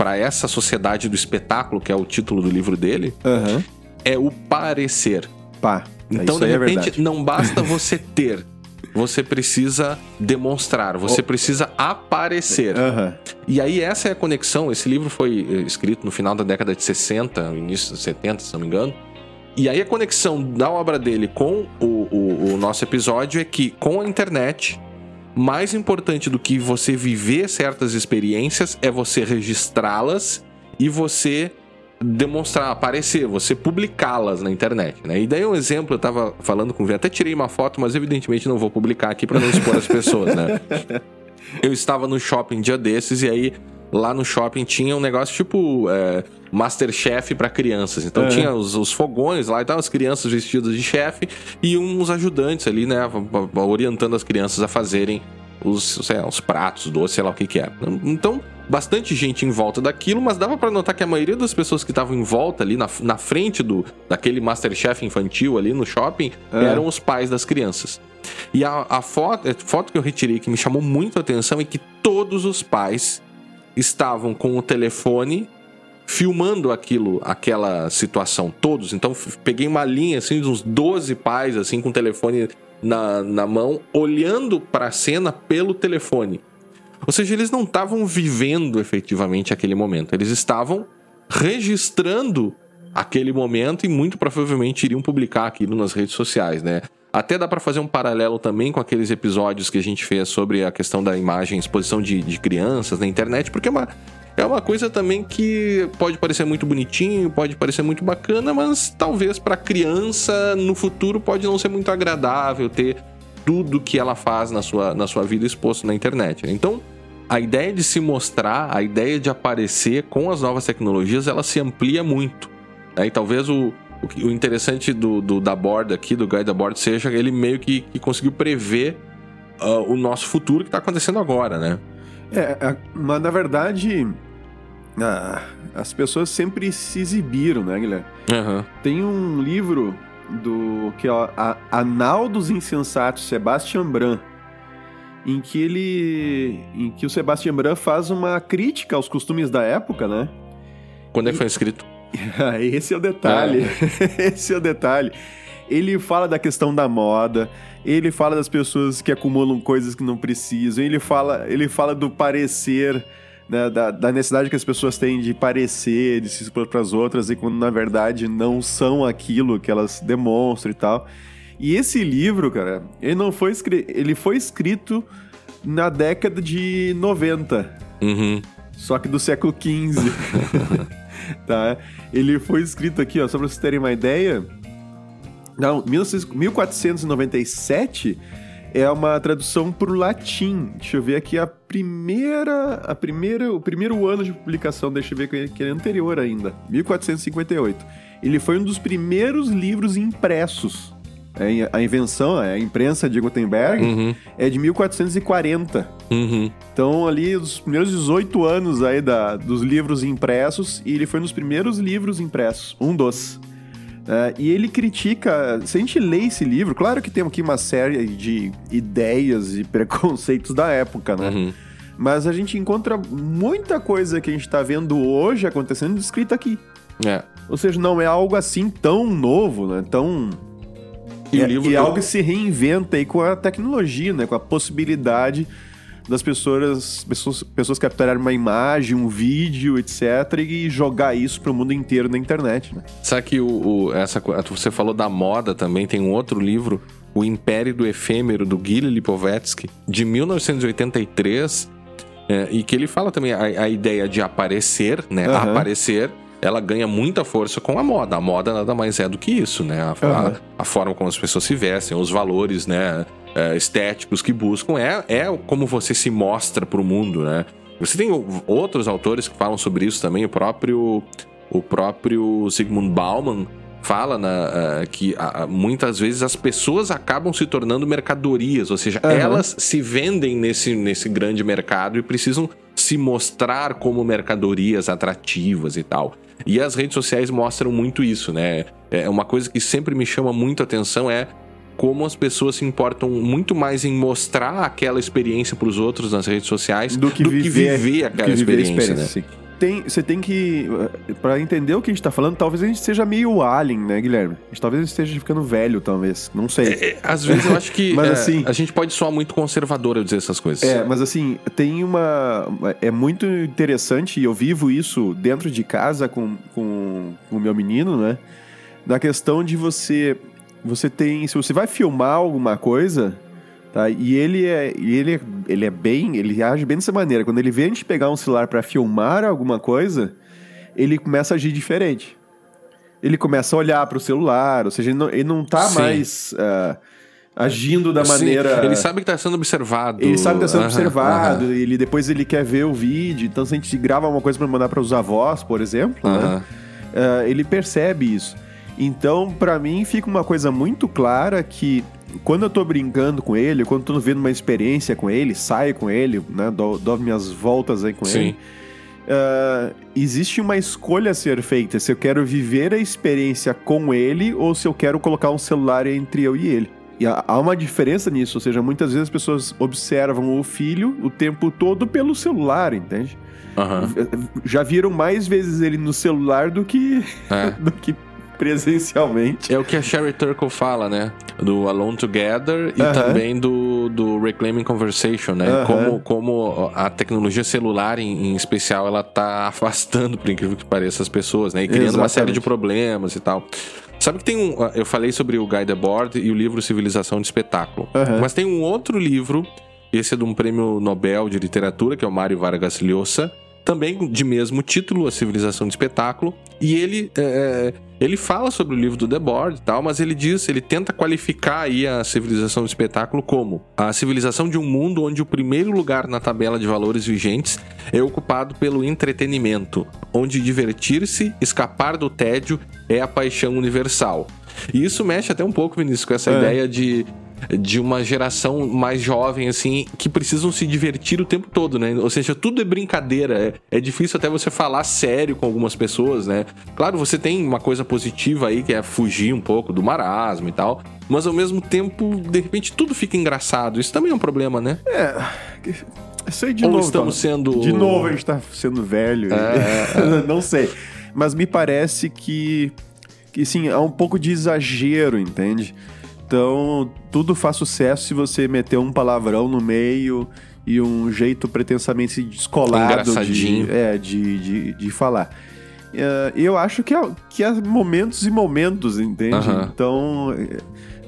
para essa sociedade do espetáculo, que é o título do livro dele, Aham. é o parecer. Pá. Então, isso de é repente, verdade. não basta você ter. Você precisa demonstrar, você precisa aparecer. Aham. E aí, essa é a conexão. Esse livro foi eh, escrito no final da década de 60, início de 70, se não me engano. E aí, a conexão da obra dele com o, o- o nosso episódio é que, com a internet, mais importante do que você viver certas experiências é você registrá-las e você demonstrar, aparecer, você publicá-las na internet, né? E daí um exemplo, eu tava falando com o até tirei uma foto, mas evidentemente não vou publicar aqui para não expor as pessoas, né? Eu estava no shopping dia desses e aí lá no shopping tinha um negócio tipo é, Masterchef para crianças. Então É. tinha os, os fogões lá e tal, as crianças vestidas de chefe e uns ajudantes ali, né, orientando as crianças a fazerem os, lá, os pratos, doces, sei lá o que que é. Então, bastante gente em volta daquilo, mas dava para notar que a maioria das pessoas que estavam em volta ali, na, na frente do daquele Masterchef infantil ali no shopping, É. eram os pais das crianças. E a, a foto, a foto que eu retirei que me chamou muito a atenção é que todos os pais estavam com o telefone filmando aquilo, aquela situação, todos. Então peguei uma linha assim de uns 12 pais assim com o telefone na, na mão, olhando para a cena pelo telefone. Ou seja, eles não estavam vivendo efetivamente aquele momento, eles estavam registrando aquele momento e muito provavelmente iriam publicar aquilo nas redes sociais, né? Até dá para fazer um paralelo também com aqueles episódios que a gente fez sobre a questão da imagem, exposição de, de crianças na internet, porque é uma, é uma coisa também que pode parecer muito bonitinho, pode parecer muito bacana, mas talvez para criança no futuro pode não ser muito agradável ter tudo que ela faz na sua, na sua vida exposto na internet. né? Então, a ideia de se mostrar, a ideia de aparecer com as novas tecnologias, ela se amplia muito. né? E talvez o, o, interessante do, do- da borda aqui, do guide da borda, seja ele meio que, que conseguiu prever ah, o nosso futuro que está acontecendo agora, né? É, mas na verdade, ah, as pessoas sempre se exibiram, né, Guilherme? Aham. Tem um livro do que é a Anal dos Insensatos, Sebastian Bran, em que ele, em que o Sebastian Bran faz uma crítica aos costumes da época, né? Quando é que foi escrito? Esse é o detalhe. Esse é o detalhe. Ele fala da questão da moda, ele fala das pessoas que acumulam coisas que não precisam, ele fala, ele fala do parecer, né, da, da necessidade que as pessoas têm de parecer, de se expor para as outras, e quando na verdade não são aquilo que elas demonstram e tal. E esse livro, cara, ele não foi escrito, ele foi escrito na década de 90. Uhum. Só que do século XV. tá? Ele foi escrito aqui, ó, só pra vocês terem uma ideia. Não, 1497 é uma tradução para o latim. Deixa eu ver aqui a primeira, a primeira, o primeiro ano de publicação, deixa eu ver que é anterior ainda, 1458. Ele foi um dos primeiros livros impressos. É, a invenção, a imprensa de Gutenberg uhum. é de 1440. Uhum. Então, ali, os primeiros 18 anos aí da, dos livros impressos, e ele foi um dos primeiros livros impressos, um dos. Uh, e ele critica, se a gente lê esse livro, claro que tem aqui uma série de ideias e preconceitos da época, né? Uhum. Mas a gente encontra muita coisa que a gente está vendo hoje acontecendo descrita aqui. É. Ou seja, não é algo assim tão novo, né? Tão. E, é, e é algo que se reinventa aí com a tecnologia, né? Com a possibilidade das pessoas, pessoas, pessoas capturarem uma imagem, um vídeo, etc., e jogar isso para o mundo inteiro na internet. Né? Sabe que o, o, essa, você falou da moda também, tem um outro livro, O Império do Efêmero, do Gilles Lipovetsky, de 1983, é, e que ele fala também a, a ideia de aparecer, né? Uhum. Aparecer ela ganha muita força com a moda. A moda nada mais é do que isso, né? A, uhum. a, a, forma como as pessoas se vestem, os valores, né? é, estéticos que buscam, é, é como você se mostra para o mundo, né? Você tem outros autores que falam sobre isso também, o próprio, o próprio Sigmund Bauman fala uh, que uh, muitas vezes as pessoas acabam se tornando mercadorias, ou seja, uhum. elas se vendem nesse, nesse grande mercado e precisam se mostrar como mercadorias atrativas e tal. E as redes sociais mostram muito isso, né? É uma coisa que sempre me chama muito a atenção é como as pessoas se importam muito mais em mostrar aquela experiência para os outros nas redes sociais do que, do viver, que viver aquela que viver experiência. experiência. Né? Tem, você tem que. para entender o que a gente tá falando, talvez a gente seja meio alien, né, Guilherme? A gente, talvez esteja ficando velho, talvez. Não sei. É, é, às vezes eu acho que. mas, é, assim, a gente pode soar muito conservador ao dizer essas coisas. É, mas assim, tem uma. É muito interessante, e eu vivo isso dentro de casa com, com, com o meu menino, né? Da questão de você você tem. Se você vai filmar alguma coisa, tá? E ele é. Ele, é, ele é bem. Ele age bem dessa maneira. Quando ele vê a gente pegar um celular para filmar alguma coisa, ele começa a agir diferente. Ele começa a olhar para o celular, ou seja, ele não, ele não tá Sim. mais. Uh, agindo da Sim, maneira. Ele sabe que está sendo observado. Ele sabe que está sendo observado. Ele depois ele quer ver o vídeo. Então, se a gente grava uma coisa para mandar para os avós, por exemplo, né? uh, ele percebe isso. Então, para mim, fica uma coisa muito clara que quando eu tô brincando com ele, quando tô vendo uma experiência com ele, saio com ele, né, dou, dou minhas voltas aí com Sim. ele. Uh, existe uma escolha a ser feita se eu quero viver a experiência com ele ou se eu quero colocar um celular entre eu e ele. E há uma diferença nisso, ou seja, muitas vezes as pessoas observam o filho o tempo todo pelo celular, entende? Uhum. Já viram mais vezes ele no celular do que, é. do que presencialmente. É o que a Sherry Turkle fala, né? Do Alone Together e uh -huh. também do, do Reclaiming Conversation, né? Uh -huh. como, como a tecnologia celular, em, em, especial, ela tá afastando, por incrível que pareça, as pessoas, né? E criando Exatamente. uma série de problemas e tal. Sabe que tem um. Eu falei sobre o Guy Debord e o livro Civilização de Espetáculo. Mas tem um outro livro, esse é de um prêmio Nobel de Literatura, que é o Mário Vargas Llosa também de mesmo título, A Civilização de Espetáculo, e ele é, é ele fala sobre o livro do Debord e tal, mas ele diz, ele tenta qualificar aí a civilização do espetáculo como a civilização de um mundo onde o primeiro lugar na tabela de valores vigentes é ocupado pelo entretenimento, onde divertir-se, escapar do tédio é a paixão universal. E isso mexe até um pouco, Vinícius, com essa é. ideia de de uma geração mais jovem, assim, que precisam se divertir o tempo todo, né? Ou seja, tudo é brincadeira. É, é difícil até você falar sério com algumas pessoas, né? Claro, você tem uma coisa positiva aí, que é fugir um pouco do marasmo e tal. Mas ao mesmo tempo, de repente, tudo fica engraçado. Isso também é um problema, né? É. Isso aí de Ou novo. estamos tá... sendo. De novo a gente tá sendo velho. É... Não sei. Mas me parece que. Que sim, há um pouco de exagero, entende? Então, tudo faz sucesso se você meter um palavrão no meio e um jeito pretensamente descolado de, é, de, de, de falar. Uh, eu acho que é, que é momentos e momentos, entende? Uhum. Então,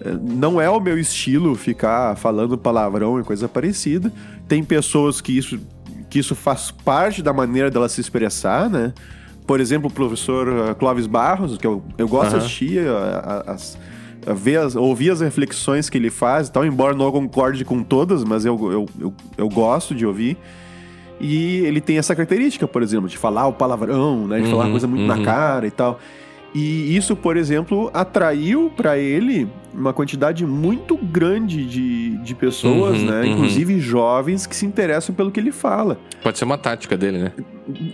é, não é o meu estilo ficar falando palavrão e coisa parecida. Tem pessoas que isso, que isso faz parte da maneira dela se expressar, né? Por exemplo, o professor Clóvis Barros, que eu, eu gosto uhum. de assistir as ver as, ouvir as reflexões que ele faz e tal, embora não concorde com todas, mas eu, eu, eu, eu gosto de ouvir. E ele tem essa característica, por exemplo, de falar o palavrão, né? De falar uma coisa muito na cara e tal. E isso, por exemplo, atraiu para ele uma quantidade muito grande de, de pessoas, Uhum, né? uhum. Inclusive jovens que se interessam pelo que ele fala. Pode ser uma tática dele, né?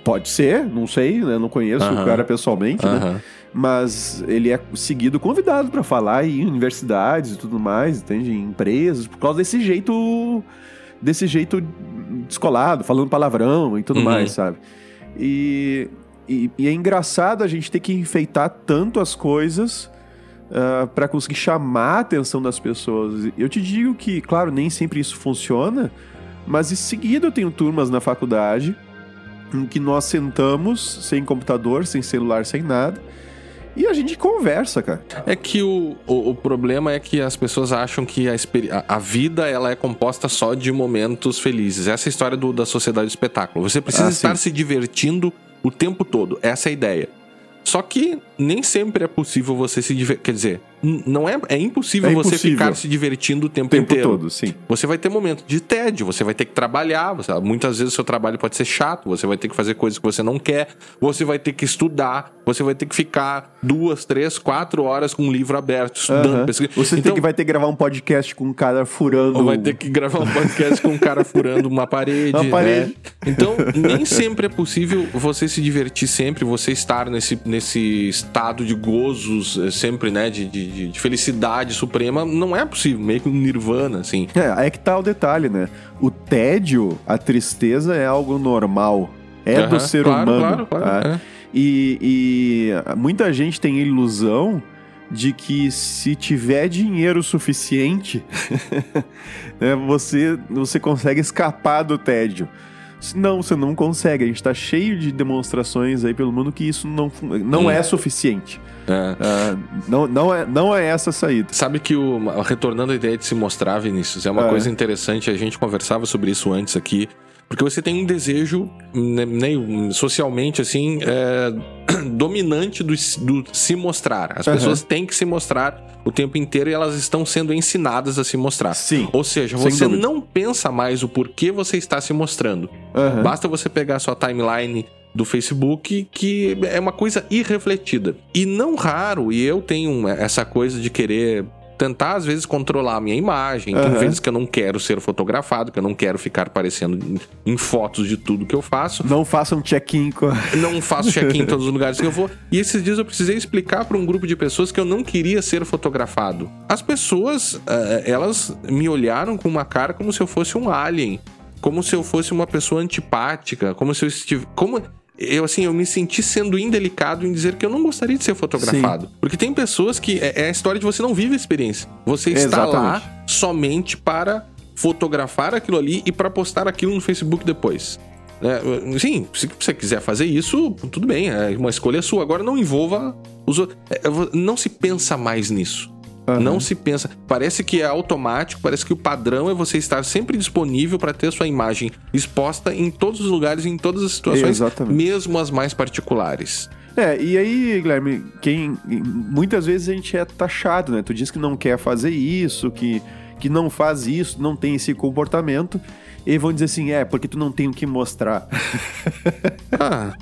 Pode ser, não sei, né? Não conheço o cara pessoalmente, né? Mas ele é seguido convidado para falar em universidades e tudo mais, entende? Em empresas, por causa desse jeito desse jeito descolado, falando palavrão e tudo Uhum. mais, sabe? E, e, e é engraçado a gente ter que enfeitar tanto as coisas para conseguir chamar a atenção das pessoas. Eu te digo que, claro, nem sempre isso funciona, mas em seguida eu tenho turmas na faculdade em que nós sentamos sem computador, sem celular, sem nada. E a gente conversa, cara. É que o, o, o problema é que as pessoas acham que a, a, vida ela é composta só de momentos felizes. Essa é a história do- da sociedade do espetáculo. Você precisa Ah, estar sim. se divertindo o tempo todo. Essa é a ideia. Só que nem sempre é possível você se divertir. Quer dizer, não é, é impossível É você impossível. ficar se divertindo o tempo, tempo inteiro. todo, sim. Você vai ter momentos de tédio, você vai ter que trabalhar, você- muitas vezes o seu trabalho pode ser chato, você vai ter que fazer coisas que você não quer, você vai ter que estudar, você vai ter que ficar duas, três, quatro horas com um livro aberto, estudando, pesquisando. Você tem Então, que vai ter que gravar um podcast com um cara furando. ou vai ter que gravar um podcast com um cara furando uma parede. Uma parede. né? Então, nem sempre é possível você se divertir sempre, você estar nesse, nesse estado de gozos, eh, sempre, né? De, de, de felicidade suprema. Não é possível, meio que um nirvana, assim. É, aí que tá o detalhe, né? O tédio, a tristeza é algo normal. É Aham, do ser claro, humano. Claro, claro. tá? é. E, e muita gente tem a ilusão de que se tiver dinheiro suficiente, né, você, você consegue escapar do tédio. Não, você não consegue. A gente tá cheio de demonstrações aí pelo mundo que isso não, não Hum. é suficiente. É. Ah, não, não, é, não é essa a saída. Sabe que o retornando à ideia de se mostrar, Vinícius, é uma É. coisa interessante. A gente conversava sobre isso antes aqui, porque você tem um desejo, né, né, socialmente assim, é, dominante do, do se mostrar. As Aham. pessoas têm que se mostrar o tempo inteiro e elas estão sendo ensinadas a se mostrar. Sim. Ou seja, você dúvida. não pensa mais o porquê você está se mostrando. Aham. Basta você pegar a sua timeline do Facebook, que é uma coisa irrefletida. E não raro, e eu tenho essa coisa de querer tentar, às vezes, controlar a minha imagem. Tem Aham. vezes que eu não quero ser fotografado, que eu não quero ficar aparecendo em- em fotos de tudo que eu faço. Não faça um check-in com. Não faço check-in em todos os lugares que eu vou. E esses dias eu precisei explicar para um grupo de pessoas que eu não queria ser fotografado. As pessoas, eh, elas me olharam com uma cara como se eu fosse um alien. Como se eu fosse uma pessoa antipática. Como se eu estivesse. Como. Eu, assim, eu me senti sendo indelicado em dizer que eu não gostaria de ser fotografado. Porque tem pessoas que. É, é a história de você não vive a experiência. Você está lá Exatamente. somente para fotografar aquilo ali e para postar aquilo no Facebook depois. É, sim, se você quiser fazer isso, tudo bem, é uma escolha sua. Agora não envolva os outros. É, Não se pensa mais nisso. Aham. Não se pensa. Parece que é automático, parece que o padrão é você estar sempre disponível para ter sua imagem exposta em todos os lugares, em todas as situações, Exatamente. mesmo as mais particulares. É, e aí, Guilherme, quem. Muitas vezes a gente é taxado, né? Tu diz que não quer fazer isso, que, que não faz isso, não tem esse comportamento. E vão dizer assim, é, porque tu não tem o que mostrar. Ah.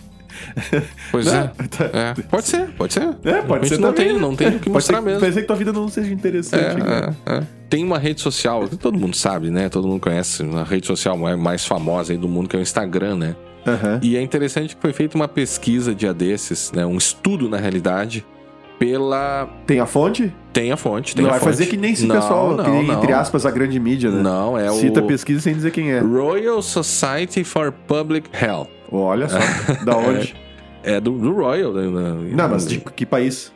Pois é. é. Pode ser, pode ser. É, pode ser não também, tem, né? não tem o que Pode mostrar ser, mesmo. Pode ser que tua vida não seja interessante. né? É, é, é. Tem uma rede social que todo mundo sabe, né? Todo mundo conhece a rede social mais- famosa aí do mundo, que é o Instagram, né? Aham. E é interessante que foi feita uma pesquisa dia desses, né? Um estudo, na realidade, pela... Tem a fonte? Tem a fonte, tem não a vai fonte. fazer que nem esse pessoal, não, que nem, não. entre aspas, a grande mídia, né? Não, é Cita a o pesquisa sem dizer quem é. Royal Society for Public Health. Olha só, da onde? É do, do Royal. né? Não, mas de que país?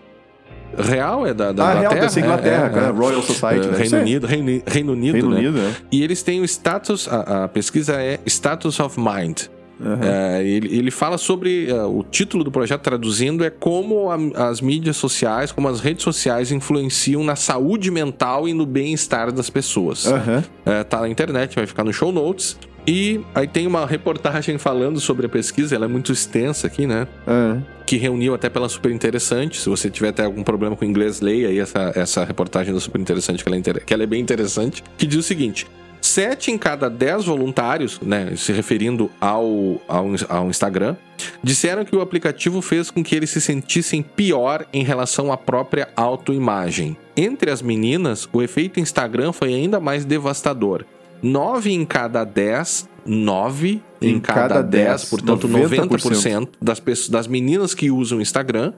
Real é da, da ah, real, Inglaterra. dessa Inglaterra, é, é, cara. é. Royal Society, É, né? Reino Unido, Reino, Reino Unido, Reino né? Unido, né? E eles têm o status, a, a pesquisa é Status of Mind. Aham. É, ele, ele fala sobre. é, o título do projeto, traduzindo, é como a- as mídias sociais, como as redes sociais influenciam na saúde mental e no bem-estar das pessoas. Aham. É, tá na internet, vai ficar no show notes. E aí tem uma reportagem falando sobre a pesquisa, ela é muito extensa aqui, né? Aham. que reuniu até pela Super Interessante. Se você tiver até algum problema com inglês, leia aí essa, essa reportagem da Super Interessante, que ela, é inter... que ela é bem interessante, que diz o seguinte: Sete em cada dez voluntários, né, se referindo ao, ao, ao, Instagram, disseram que o aplicativo fez com que eles se sentissem pior em relação à própria autoimagem. Entre as meninas, o efeito Instagram foi ainda mais devastador. Nove em cada dez, nove em, em cada, cada dez, portanto 90%, 90% das, pessoas, das meninas que usam o Instagram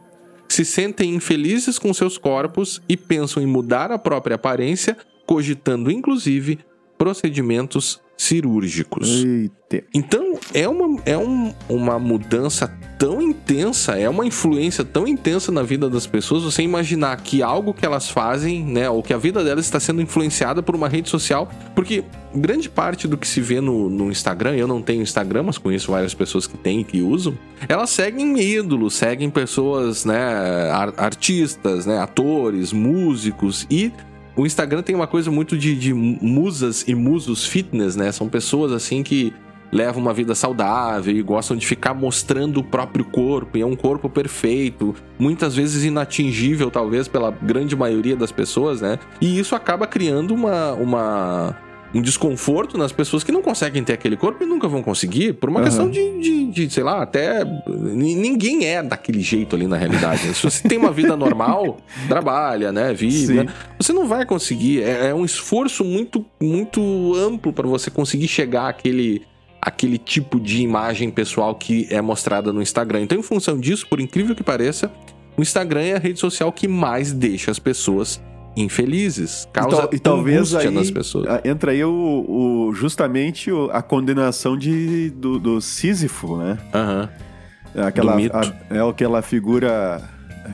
se sentem infelizes com seus corpos e pensam em mudar a própria aparência, cogitando inclusive procedimentos cirúrgicos. Eita. Então, é, uma, é um, uma mudança tão intensa, é uma influência tão intensa na vida das pessoas, você imaginar que algo que elas fazem, né, ou que a vida delas está sendo influenciada por uma rede social, porque grande parte do que se vê no, no Instagram, eu não tenho Instagram, mas conheço várias pessoas que têm e que usam, elas seguem ídolos, seguem pessoas, né, artistas, né, atores, músicos e o Instagram tem uma coisa muito de, de musas e musos fitness, né? São pessoas assim que levam uma vida saudável e gostam de ficar mostrando o próprio corpo, e é um corpo perfeito, muitas vezes inatingível, talvez, pela grande maioria das pessoas, né? E isso acaba criando uma, uma um desconforto nas pessoas que não conseguem ter aquele corpo e nunca vão conseguir, por uma uhum. questão de, de, de, sei lá, até. Ninguém é daquele jeito ali na realidade. Se você tem uma vida normal, trabalha, né? Vive, né? você não vai conseguir. É, é um esforço muito, muito amplo para você conseguir chegar àquele aquele tipo de imagem pessoal que é mostrada no Instagram. Então, em função disso, por incrível que pareça, o Instagram é a rede social que mais deixa as pessoas infelizes, causa e, e talvez aí, nas pessoas. Entra aí o, o justamente o, a condenação de, do, do Sísifo, né? Uhum. Aquela, a, é aquela figura,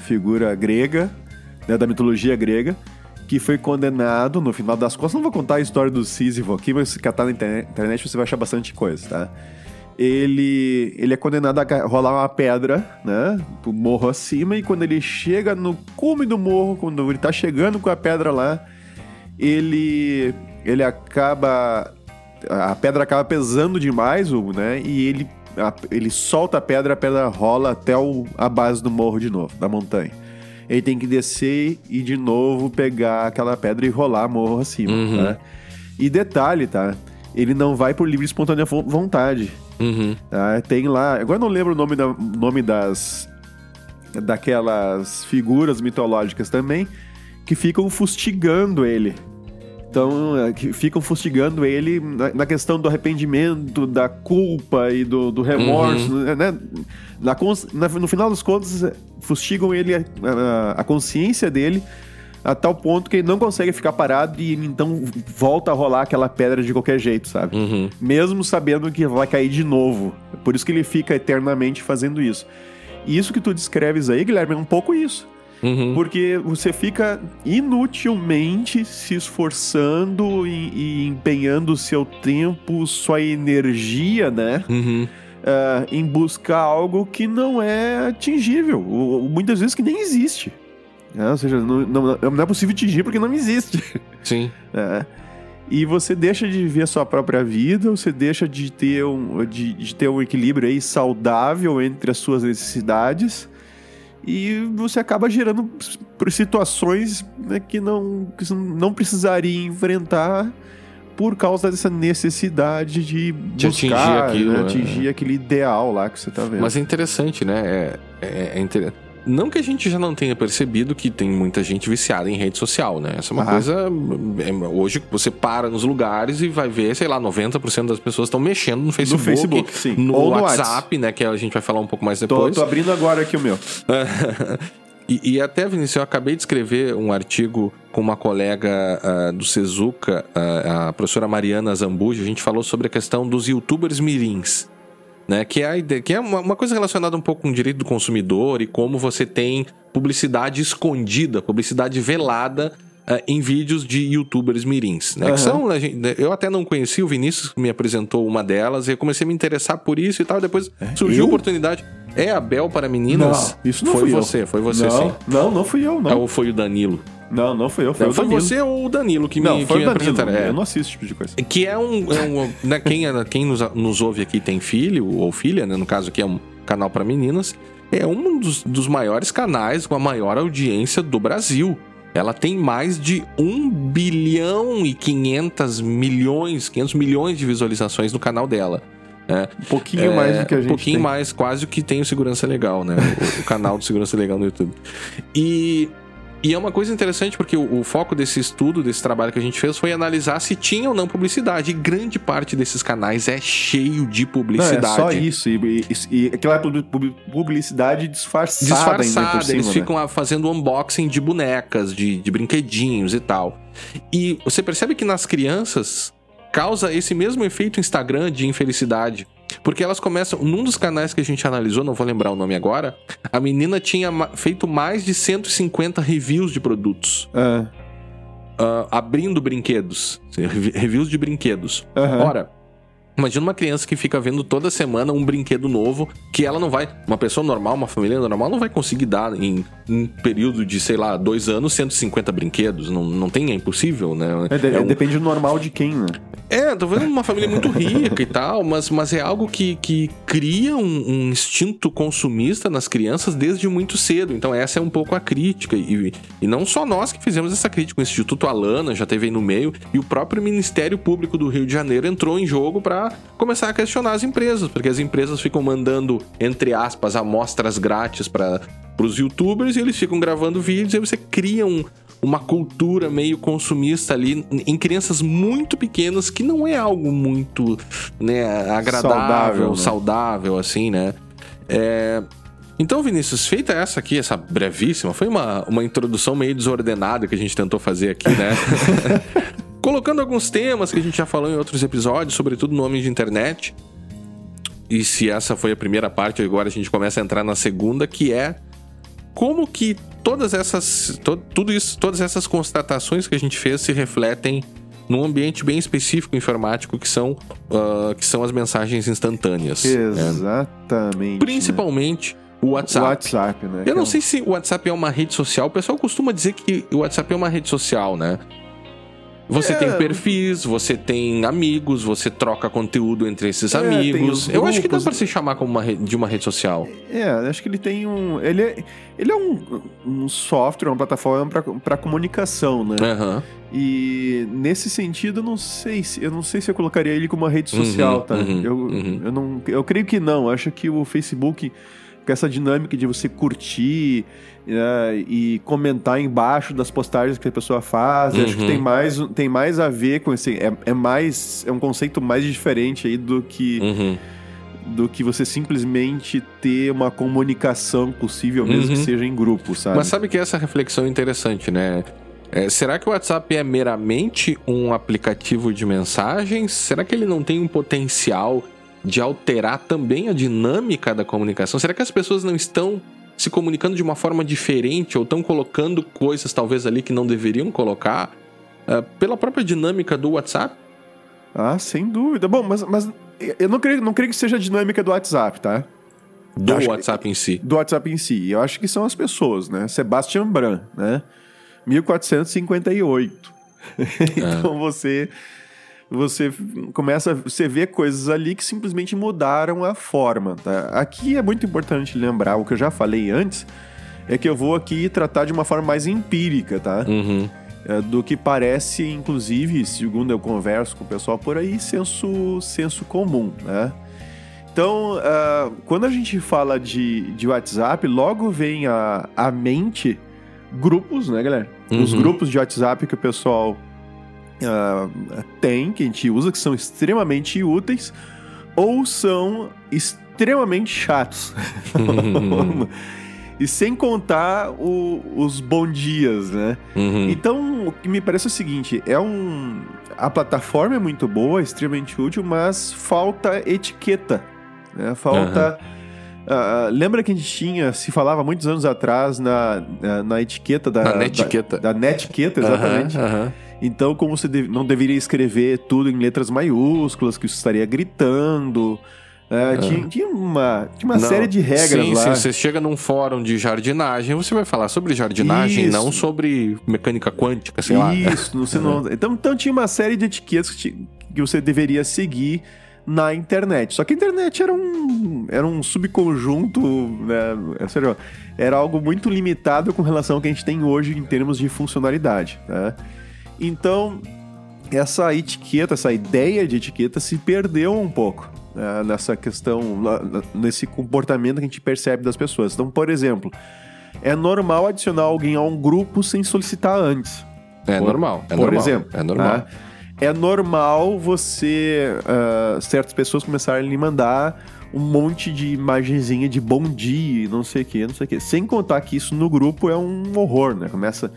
figura grega, né, da mitologia grega, que foi condenado, no final das contas, não vou contar a história do Sísifo aqui, mas se catar na internet você vai achar bastante coisa, tá? Ele, ele é condenado a rolar uma pedra, né? Pro morro acima, e quando ele chega no cume do morro, quando ele tá chegando com a pedra lá, ele, ele acaba. A pedra acaba pesando demais, né? E ele, a, ele solta a pedra, a pedra rola até o, a base do morro de novo, da montanha. Ele tem que descer e de novo pegar aquela pedra e rolar morro acima, uhum. né? E detalhe, tá? Ele não vai por livre e espontânea vontade Uhum. Tá? Tem lá. Agora não lembro o nome, da, nome das. daquelas figuras mitológicas também, que ficam fustigando ele. Então, é, que ficam fustigando ele na, na, questão do arrependimento, da culpa e do, do remorso, uhum. né? Na, na, no final das contas, fustigam ele, a, a consciência dele a tal ponto que ele não consegue ficar parado e então volta a rolar aquela pedra de qualquer jeito, sabe? Uhum. Mesmo sabendo que vai cair de novo. Por isso que ele fica eternamente fazendo isso. E isso que tu descreves aí, Guilherme, é um pouco isso. Uhum. Porque você fica inutilmente se esforçando e, e empenhando seu tempo, sua energia, né? Uhum. Uh, em buscar algo que não é atingível, ou, muitas vezes que nem existe. É, ou seja, não, não, não, é possível atingir porque não existe. Sim. É. E você deixa de viver a sua própria vida, você deixa de ter um, de, de ter um equilíbrio aí saudável entre as suas necessidades e você acaba gerando situações né, que, não, que não precisaria enfrentar por causa dessa necessidade de, de buscar, atingir, aquilo, né, atingir é. aquele ideal lá que você está vendo. Mas é interessante, né? É, é, é interessante não que a gente já não tenha percebido que tem muita gente viciada em rede social, né? Essa é uma coisa. É, hoje você para nos lugares e vai ver, sei lá, 90% das pessoas estão mexendo no Facebook. No Facebook, sim. No, Ou no WhatsApp, né? Que a gente vai falar um pouco mais depois. Tô, tô abrindo agora aqui o meu. e, e, até, Vinícius, eu acabei de escrever um artigo com uma colega uh, do Sezuca, uh, a professora Mariana Zambuja. A gente falou sobre a questão dos youtubers mirins né? Que é, ideia, que é uma, uma, coisa relacionada um pouco com o direito do consumidor e como você tem publicidade escondida, publicidade velada uh, em vídeos de youtubers mirins, né? Uhum. Que são, eu até não conheci, o Vinícius me apresentou uma delas e eu comecei a me interessar por isso e tal. Depois é, surgiu a oportunidade. É a Bel para meninas? Não, isso não foi você, eu. foi você não, sim. Não, não fui eu, não. Ou foi o Danilo? Não, não foi eu, foi não. Foi você ou o Danilo que não, me, foi que o Danilo. apresentaram. É. Eu não assisto esse tipo de coisa. Que é um... É um né, quem é, quem nos, nos ouve aqui tem filho ou filha, né? No caso aqui é um canal para meninas, é um dos, dos maiores canais com a maior audiência do Brasil. Ela tem mais de 1 bilhão e 500 milhões, 500 milhões de visualizações no canal dela. É, Um pouquinho mais do que a gente Um pouquinho tem. mais, quase o que tem o Segurança Legal, né? O, o canal do Segurança Legal no YouTube. E, e é uma coisa interessante porque o, o foco desse estudo, desse trabalho que a gente fez, foi analisar se tinha ou não publicidade. E grande parte desses canais é cheio de Não, publicidade. é só isso. E, e, e aquela pub- pub- publicidade disfarçada, disfarçada, cima, eles né? ficam ah, fazendo unboxing de bonecas, de, de brinquedinhos e tal. E você percebe que nas crianças causa esse mesmo efeito Instagram de infelicidade. Porque elas começam. Num dos canais que a gente analisou, não vou lembrar o nome agora, a menina tinha feito mais de 150 reviews de produtos. Ah, ah, abrindo brinquedos. Revi- Reviews de brinquedos. aham. Ora, imagina uma criança que fica vendo toda semana um brinquedo novo que ela não vai. Uma pessoa normal, uma família normal, não vai conseguir dar em um período de, sei lá, dois anos, 150 brinquedos. Não, não tem, é impossível, né? É, de- É um- Depende do normal de quem, né? é, tô vendo uma família muito rica e tal, mas, mas é algo que, que cria um, um instinto consumista nas crianças desde muito cedo. Então, essa é um pouco a crítica. E, e não só nós que fizemos essa crítica, o Instituto Alana já teve aí no meio, e o próprio Ministério Público do Rio de Janeiro entrou em jogo para começar a questionar as empresas, porque as empresas ficam mandando, entre aspas, amostras grátis para os youtubers e eles ficam gravando vídeos e você cria um, uma cultura meio consumista ali em crianças muito pequenas que não é algo muito né, agradável, Saudável, saudável, né? assim, né? É, Então, Vinícius, feita essa aqui, essa brevíssima, foi uma, uma introdução meio desordenada que a gente tentou fazer aqui, né? Colocando alguns temas que a gente já falou em outros episódios, sobretudo no Homem de Internet. E se essa foi a primeira parte, agora a gente começa a entrar na segunda, que é como que todas essas to- tudo isso, todas essas constatações que a gente fez se refletem num ambiente bem específico informático que são ah, que são as mensagens instantâneas, né? Exatamente. principalmente o né? WhatsApp. WhatsApp, né? Eu não é sei se o WhatsApp é uma rede social. O pessoal costuma dizer que o WhatsApp é uma rede social, né? Você É. tem perfis, você tem amigos, você troca conteúdo entre esses É, amigos. os Eu acho que dá pra se chamar como uma de uma rede social. É, acho que ele tem um. Ele é, ele é um, um software, uma plataforma para comunicação, né? Aham. E nesse sentido, eu não sei se eu não sei se eu colocaria ele como uma rede Uhum, social, tá? uhum, eu, uhum. eu não, eu creio que não. Acho que o Facebook com essa dinâmica de você curtir né, e comentar embaixo das postagens que a pessoa faz, acho que Uhum. tem mais tem mais a ver com esse é, é mais é um conceito mais diferente aí do que Uhum. do que você simplesmente ter uma comunicação possível, mesmo Uhum. que seja em grupo, sabe? Mas sabe que essa reflexão é interessante, né? É, será que o WhatsApp é meramente um aplicativo de mensagens? Será que ele não tem um potencial de alterar também a dinâmica da comunicação? Será que as pessoas não estão se comunicando de uma forma diferente ou estão colocando coisas talvez ali que não deveriam colocar é, pela própria dinâmica do WhatsApp? Ah, sem dúvida. Bom, mas, mas eu não creio, não creio que seja a dinâmica do WhatsApp, tá? Do Acho que- WhatsApp em si. Do WhatsApp em si. Eu acho que são as pessoas, né? Sebastian Bran, né? 1458. então você você começa você vê coisas ali que simplesmente mudaram a forma, tá? Aqui é muito importante lembrar o que eu já falei antes, é que eu vou aqui tratar de uma forma mais empírica, tá? Uhum. É, do que parece, inclusive, segundo eu converso com o pessoal por aí, senso, senso comum, né? Então, ah, quando a gente fala de, de WhatsApp, logo vem à mente grupos, né, galera? Os Uhum. grupos de WhatsApp que o pessoal ah, tem, que a gente usa, que são extremamente úteis, ou são extremamente chatos. e sem contar o- os bom dias, né? Uhum. Então, o que me parece é o seguinte, é um... A plataforma é muito boa, extremamente útil, mas falta etiqueta, né? Falta... ah, lembra que a gente tinha, se falava muitos anos atrás na, na, na etiqueta da... Na netiqueta. Da, da netiqueta, exatamente. Aham. Então, como você não deveria escrever tudo em letras maiúsculas, que você estaria gritando... é, tinha, tinha uma, tinha uma Não, série de regras sim, lá. Sim, você chega num fórum de jardinagem, você vai falar sobre jardinagem, Isso. não sobre mecânica quântica, sei lá. Isso, você não... Então, então tinha uma série de etiquetas que, que você deveria seguir na internet. Só que a internet era um, era um subconjunto, né? é sério, era algo muito limitado com relação ao que a gente tem hoje em termos de funcionalidade. Né? Então, essa etiqueta, essa ideia de etiqueta se perdeu um pouco né? nessa questão, nesse comportamento que a gente percebe das pessoas. Então, por exemplo, é normal adicionar alguém a um grupo sem solicitar antes. É por, normal. É por normal, exemplo. É normal. Né? É normal você. Uh, certas pessoas começarem a lhe mandar um monte de imagenzinha de bom dia, não sei o que, não sei o que. Sem contar que isso no grupo é um horror, né? Começa.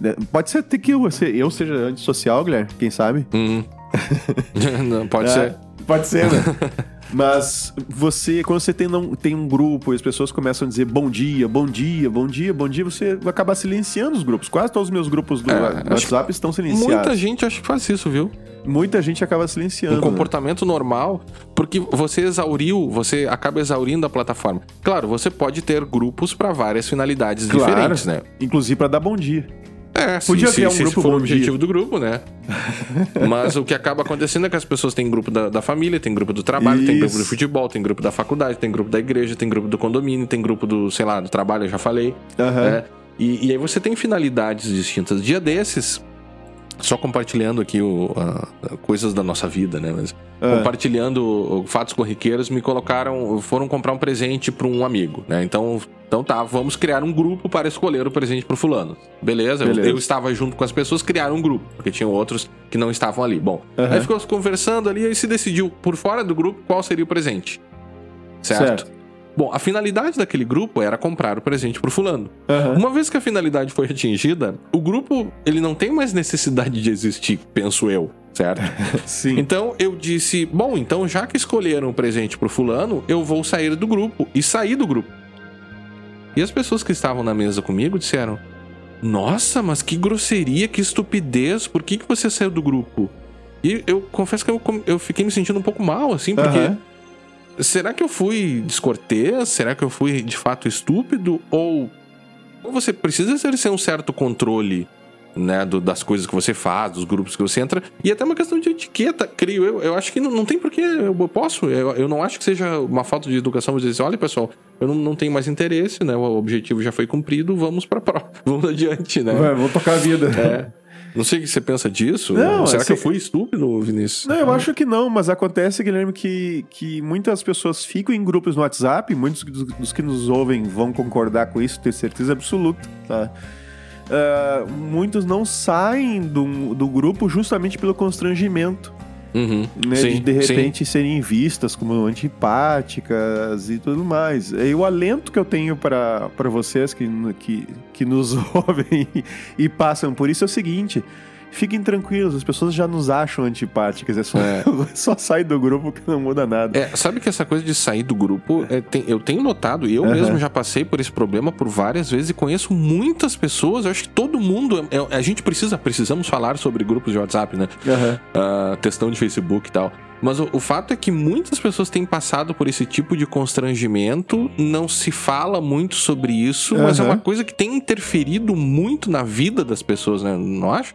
Né? Pode ser até que eu, eu seja antissocial, Guilherme, quem sabe? Hum. Não, pode É, ser. Pode ser, né? Mas você, quando você tem, não- tem um grupo e as pessoas começam a dizer bom dia, bom dia, bom dia, bom dia, você vai acabar silenciando os grupos. Quase todos os meus grupos do É, do WhatsApp estão silenciados. Muita gente acho que faz isso, viu? Muita gente acaba silenciando. Um né? comportamento normal, porque você exauriu, você acaba exaurindo a plataforma. Claro, você pode ter grupos para várias finalidades Claro. diferentes, né? Inclusive pra dar bom dia. É, se, Podia se, criar um se grupo esse for o bom dia. objetivo do grupo, né? Mas o que acaba acontecendo é que as pessoas têm grupo da, da família, tem grupo do trabalho, tem grupo Isso. de futebol, tem grupo da faculdade, tem grupo da igreja, tem grupo do condomínio, tem grupo do, sei lá, do trabalho, eu já falei. Aham. né? E, e aí você tem finalidades distintas. Dia desses, só compartilhando aqui o, a- coisas da nossa vida, né? Mas Ah. compartilhando fatos corriqueiros, me colocaram, foram comprar um presente para um amigo, né? Então, então tá, vamos criar um grupo para escolher o presente pro fulano. Beleza? Eu- Beleza. Eu, estava junto com as pessoas, criaram um grupo, porque tinham outros que não estavam ali. Bom, Aham. aí ficou conversando ali e se decidiu por fora do grupo qual seria o presente. certo? Certo. Bom, a finalidade daquele grupo era comprar o presente pro fulano. Aham. Uma vez que a finalidade foi atingida, o grupo ele não tem mais necessidade de existir, penso eu, certo? Sim. Então eu disse, bom, então já que escolheram o presente pro fulano, eu vou sair do grupo e saí do grupo. E as pessoas que estavam na mesa comigo disseram: "Nossa, mas que grosseria, que estupidez, por que que você saiu do grupo?" E eu confesso que eu, eu fiquei me sentindo um pouco mal, assim, porque Aham. Será que eu fui descortês? Será que eu fui de fato estúpido? Ou você precisa exercer um certo controle né, do- das coisas que você faz, dos grupos que você entra, e até uma questão de etiqueta, creio eu. Eu acho que não, não tem porquê, eu posso. Eu, eu não acho que seja uma falta de educação você dizer, olha pessoal, eu não, não tenho mais interesse, né? O objetivo já foi cumprido, vamos pra prova, vamos adiante, né? Vai, vou tocar a vida. É. Não sei o que você pensa disso. Não, Será assim- que eu fui estúpido, Vinícius? Não, eu acho que não, mas acontece, Guilherme, que, que muitas pessoas ficam em grupos no WhatsApp, muitos dos, dos que nos ouvem vão concordar com isso, tenho certeza absoluta, tá? Ah, muitos não saem do, do grupo justamente pelo constrangimento, Uhum. né? Sim, de de sim. repente serem vistas como antipáticas e tudo mais. E o alento que eu tenho para vocês que, que, que nos ouvem e passam por isso é o seguinte. Fiquem tranquilos, as pessoas já nos acham antipáticas. É só, É. só sai do grupo que não muda nada. É, sabe que essa coisa de sair do grupo, é, tem- eu tenho notado, e eu Aham. mesmo já passei por esse problema por várias vezes e conheço muitas pessoas. Eu acho que todo mundo. é- a gente precisa, precisamos falar sobre grupos de WhatsApp, né? Aham. Ah, textão de Facebook e tal. Mas o, o fato é que muitas pessoas têm passado por esse tipo de constrangimento, não se fala muito sobre isso, mas é uma coisa que tem interferido muito na vida das pessoas, né? Não acha?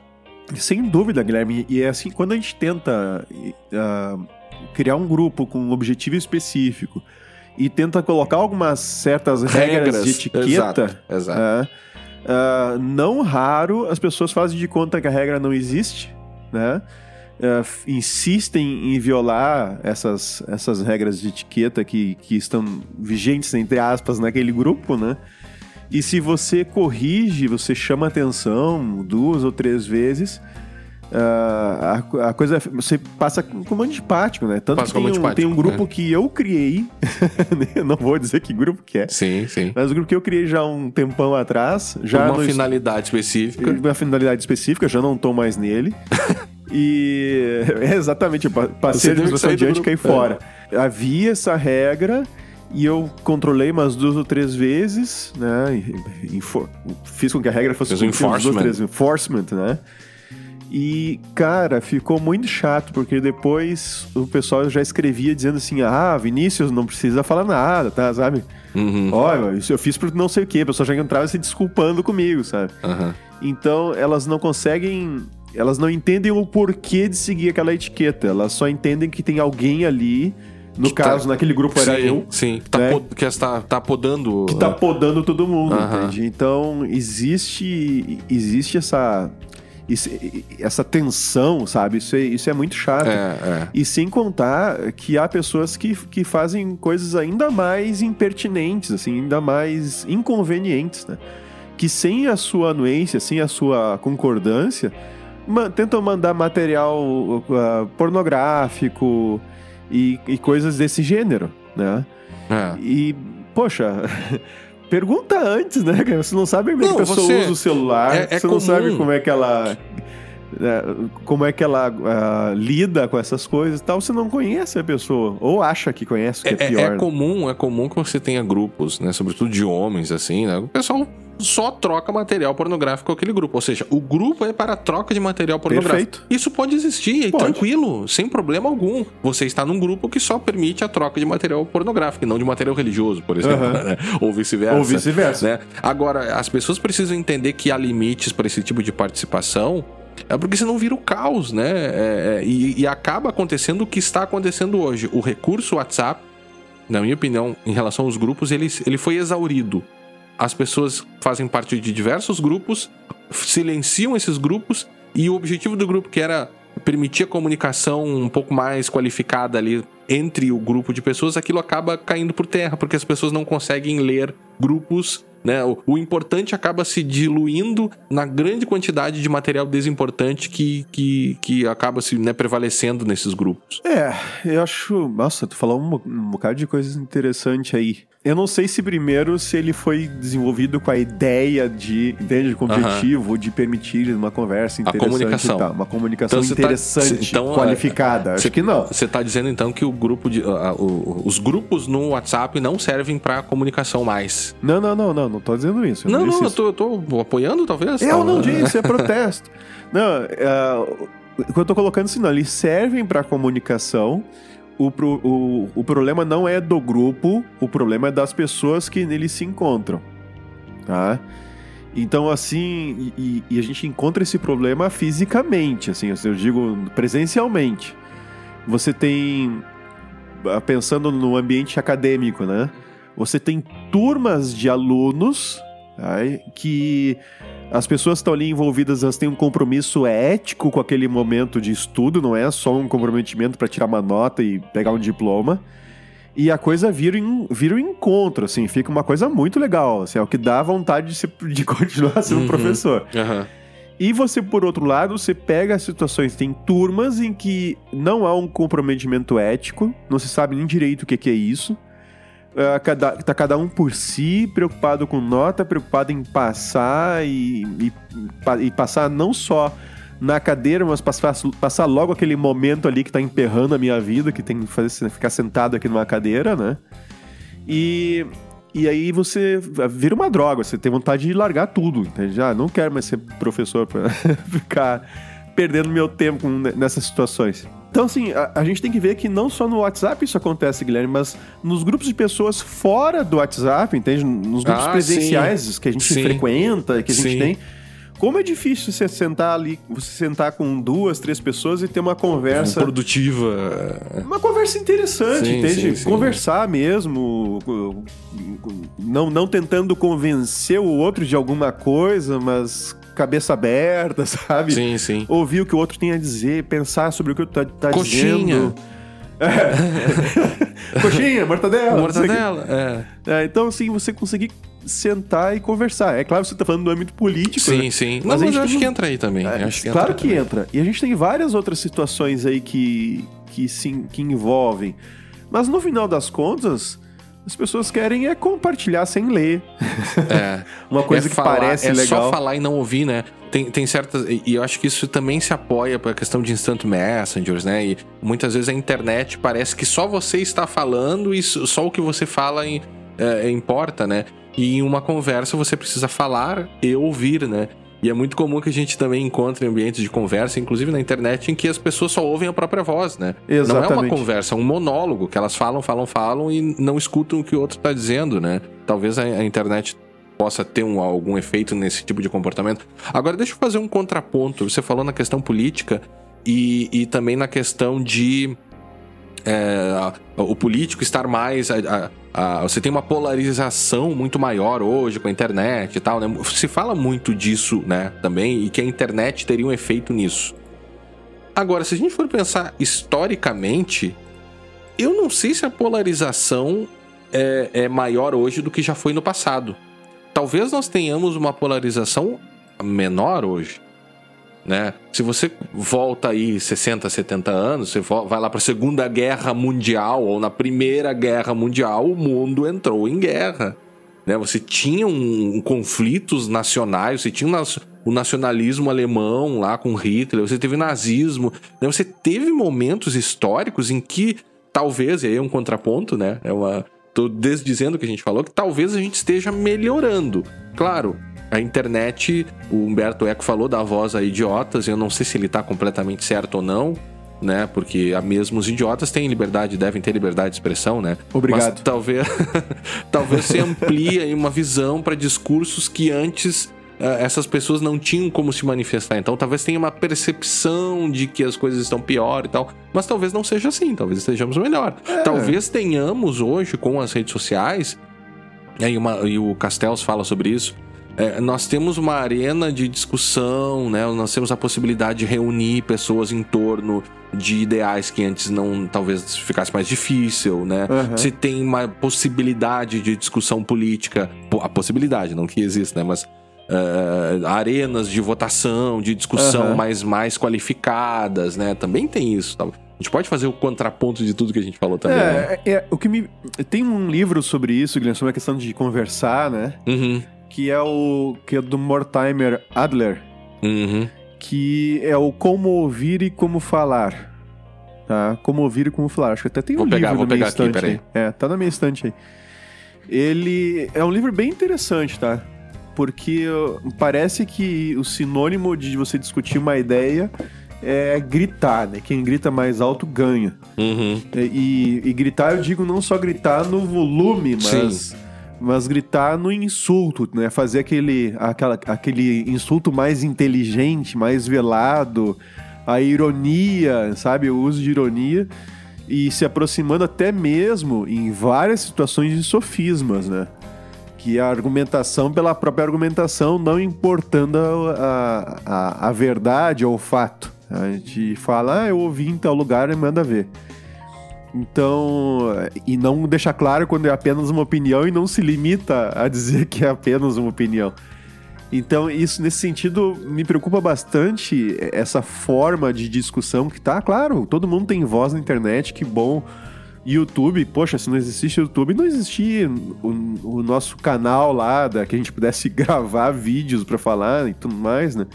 Sem dúvida, Guilherme. E é assim, quando a gente tenta ah, criar um grupo com um objetivo específico e tenta colocar algumas certas regras, de etiqueta, Exato. exato. ah, ah, não raro as pessoas fazem de conta que a regra não existe, né? Ah, insistem em violar essas, essas regras de etiqueta que, que estão vigentes, entre aspas, naquele grupo, né? E se você corrige, você chama atenção duas ou três vezes, ah, a, a coisa você passa como antipático, né? Tanto Passa que tem, um, tem um grupo é. que eu criei, eu não vou dizer que grupo que é, Sim, sim. mas o grupo que eu criei já um tempão atrás, já uma no- finalidade específica. uma finalidade específica, já não tô mais nele. e é exatamente, passei a administração adiante e caí. É. fora. Havia essa regra e eu controlei umas duas ou três vezes, né? e- Fiz com que a regra fosse um umas duas ou enforcement. três enforcement, né? E, cara, ficou muito chato, porque depois o pessoal já escrevia dizendo assim: ah, Vinícius, não precisa falar nada, tá? Sabe? Uhum, Olha, isso eu fiz por não sei o quê. A pessoa já entrava se desculpando comigo, sabe? aham. Então, elas não conseguem elas não entendem o porquê de seguir aquela etiqueta. Elas só entendem que tem alguém ali. No Que tá- caso, naquele grupo era sim, eu. Sim, que tá, né? que está, tá podando. que tá podando todo mundo, entende? Então, existe existe essa essa tensão, sabe? Isso é, isso é muito chato. É, é. E sem contar que há pessoas que, que fazem coisas ainda mais impertinentes, assim, ainda mais inconvenientes, né? Que sem a sua anuência, sem a sua concordância, tentam mandar material uh, pornográfico e, e coisas desse gênero, né? é. E, poxa, pergunta antes, né? cara? Você não sabe como é que Não, a pessoa você- usa o celular, é- é você não comum. sabe como é que ela. é, como é que ela ah, lida com essas coisas e tal, você não conhece a pessoa. Ou acha que conhece, o que é, É, é- pior. é né? comum, é comum que você tenha grupos, né? Sobretudo de homens, assim, né? O pessoal só troca material pornográfico com aquele grupo. Ou seja, o grupo é para troca de material pornográfico. Perfeito. Isso pode existir, e Pode. tranquilo, sem problema algum. Você está num grupo que só permite a troca de material pornográfico, e não de material religioso, por exemplo, Aham. né? ou vice-versa. Ou vice-versa. né? Agora, as pessoas precisam entender que há limites para esse tipo de participação. É porque senão vira o caos, né? É, é, e, e acaba acontecendo o que está acontecendo hoje. O recurso WhatsApp, na minha opinião, em relação aos grupos, ele, ele foi exaurido. As pessoas fazem parte de diversos grupos, silenciam esses grupos, e o objetivo do grupo, que era permitir a comunicação um pouco mais qualificada ali entre o grupo de pessoas, aquilo acaba caindo por terra, porque as pessoas não conseguem ler grupos. Né? O, o importante acaba se diluindo na grande quantidade de material desimportante que, que, que acaba se né, prevalecendo nesses grupos. É, eu acho. Nossa, tu falou um, um bocado de coisas interessantes aí. Eu não sei se primeiro se ele foi desenvolvido com a ideia de, entende, com o objetivo de permitir uma conversa interessante comunicação. e tal. Uma comunicação Então, tá- interessante, então, é, qualificada. Acho que não. Você está dizendo então que o grupo de, ah, o- os grupos no WhatsApp não servem para comunicação mais? Não, não, não, não, não tô dizendo isso. eu Não, disse não, eu tô, eu tô apoiando talvez. Eu Tá, não né? disse, é protesto. não, que eu tô colocando assim, não, eles servem pra comunicação. O, pro- o, o problema não é do grupo, o problema é das pessoas que neles se encontram. Tá? Então, assim, e, e a gente encontra esse problema fisicamente, assim, eu digo presencialmente. Você tem, ah, pensando no ambiente acadêmico, né? Você tem turmas de alunos tá? que as pessoas que estão ali envolvidas, elas têm um compromisso ético com aquele momento de estudo, não é só um comprometimento para tirar uma nota e pegar um diploma. E a coisa vira, um- vira um encontro, assim, fica uma coisa muito legal. Assim, é o que dá vontade de, se- de continuar sendo Uhum. professor. Aham. E você, por outro lado, você pega as situações, tem turmas em que não há um comprometimento ético, não se sabe nem direito o que, que é isso. Ah, cada, tá cada um por si, preocupado com nota, preocupado em passar e, e, e passar não só na cadeira, mas passar, passar logo aquele momento ali que tá emperrando a minha vida, que tem que fazer, ficar sentado aqui numa cadeira, né? E, e aí você vira uma droga, você tem vontade de largar tudo, entende? Ah, não quero mais ser professor pra ficar perdendo meu tempo nessas situações. Então, assim, a, a gente tem que ver que não só no WhatsApp isso acontece, Guilherme, mas nos grupos de pessoas fora do WhatsApp, entende? Nos grupos Ah, presenciais que a gente Sim. frequenta, que a gente Sim. tem. Como é difícil você sentar ali, você sentar com duas, três pessoas e ter uma conversa. Produtiva. Uma conversa interessante, Sim, entende? sim, sim. Conversar mesmo, não, não tentando convencer o outro de alguma coisa, mas cabeça aberta, sabe? Sim, sim. Ouvir o que o outro tem a dizer, pensar sobre o que o outro tá, tá Coxinha. dizendo. É. Coxinha, mortadela. Mortadela, é. É, então, assim, você conseguir sentar e conversar. É claro que você tá falando do âmbito político, Sim, né? sim. Mas Não, a mas gente eu acho que entra aí também. É, que claro entra que também. entra. E a gente tem várias outras situações aí que, que, sim, que envolvem. Mas no final das contas, as pessoas querem é compartilhar sem ler. É. Uma coisa É que falar- parece é legal. só falar e não ouvir, né? Tem, tem certas. E eu acho que isso também se apoia para a questão de instant messengers, né? E muitas vezes a internet parece que só você está falando e só o que você fala em- é, importa, né? E em uma conversa você precisa falar e ouvir, né? E é muito comum que a gente também encontre ambientes de conversa, inclusive na internet, em que as pessoas só ouvem a própria voz, né? Não é uma Exatamente. conversa, é um monólogo, que elas falam, falam, falam e não escutam o que o outro está dizendo, né? Talvez a, a internet possa ter um, algum efeito nesse tipo de comportamento. Agora, deixa eu fazer um contraponto. Você falou na questão política e, e também na questão de é, o político estar mais. A, a, a, você tem uma polarização muito maior hoje com a internet e tal, né? Se fala muito disso, né, também, e que a internet teria um efeito nisso. Agora, se a gente for pensar historicamente, eu não sei se a polarização é, é maior hoje do que já foi no passado. Talvez nós tenhamos uma polarização menor hoje né? Se você volta aí 60, 70 anos, você vai lá para a Segunda Guerra Mundial ou na Primeira Guerra Mundial, o mundo entrou em guerra, né? Você tinha um, um conflitos nacionais, você tinha o nacionalismo alemão lá com Hitler, você teve nazismo, né? Você teve momentos históricos em que talvez, e aí é um contraponto, né? É uma tô desdizendo o que a gente falou que talvez a gente esteja melhorando. Claro, a internet, o Humberto Eco falou da voz a idiotas, eu não sei se ele está completamente certo ou não, né? Porque mesmo os idiotas têm liberdade, devem ter liberdade de expressão, né? Obrigado. Mas talvez, talvez se amplie uma visão para discursos que antes uh, essas pessoas não tinham como se manifestar. Então talvez tenha uma percepção de que as coisas estão pior e tal. Mas talvez não seja assim, talvez estejamos melhor. É. Talvez tenhamos hoje com as redes sociais, e, aí uma, e o Castells fala sobre isso, é, nós temos uma arena de discussão, né? Nós temos a possibilidade de reunir pessoas em torno de ideais que antes não talvez ficasse mais difícil, né? Uhum. Você tem uma possibilidade de discussão política, a possibilidade, não que existe, né? Mas uh, arenas de votação, de discussão uhum. mais, mais qualificadas, né? Também tem isso. Tá? A gente pode fazer o contraponto de tudo que a gente falou também. É, né? é o que me tem um livro sobre isso, Guilherme, sobre a questão de conversar, né? Uhum que é o que é do Mortimer Adler, uhum. que é o Como Ouvir e Como Falar. Tá? Como Ouvir e Como Falar. Acho que até tem um vou livro pegar, na minha estante. Aqui, é, tá na minha estante aí. Ele é um livro bem interessante, tá? Porque parece que o sinônimo de você discutir uma ideia é gritar, né? Quem grita mais alto ganha. Uhum. E, e, gritar, eu digo não só gritar no volume, mas Sim mas gritar no insulto, né? Fazer aquele, aquela, aquele insulto mais inteligente, mais velado, a ironia, sabe? O uso de ironia e se aproximando até mesmo em várias situações de sofismas, né? Que a argumentação pela própria argumentação, não importando a, a, a verdade ou o fato. A gente fala, ah, eu ouvi em tal lugar e manda ver. Então, e não deixa claro quando é apenas uma opinião e não se limita a dizer que é apenas uma opinião. Então, isso nesse sentido me preocupa bastante essa forma de discussão que tá, claro, todo mundo tem voz na internet, que bom. YouTube, poxa, se não existisse YouTube, não existia o, o nosso canal lá, da, que a gente pudesse gravar vídeos para falar e tudo mais, né?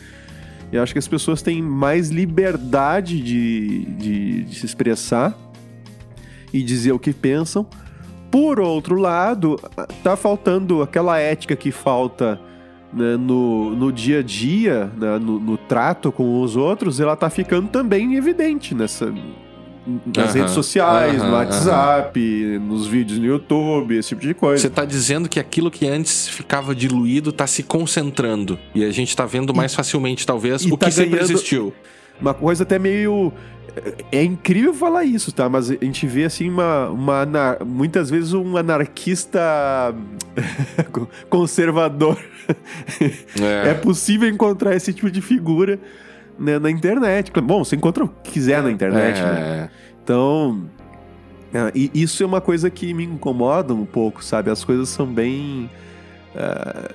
Eu acho que as pessoas têm mais liberdade de, de, de se expressar e dizer o que pensam. Por outro lado, tá faltando aquela ética que falta né, no, no dia a dia, né, no, no, trato com os outros, ela tá ficando também evidente nessa nas redes sociais, no WhatsApp, nos vídeos no YouTube, esse tipo de coisa. Você tá dizendo que aquilo que antes ficava diluído tá se concentrando e a gente tá vendo mais e, facilmente talvez o tá que sempre existiu. Uma coisa até meio é incrível falar isso, tá? Mas a gente vê assim uma, uma muitas vezes um anarquista conservador. É. é. possível encontrar esse tipo de figura né, na internet. Bom, você encontra o que quiser na internet, é. né? Então, é, isso é uma coisa que me incomoda um pouco, sabe? As coisas são bem uh,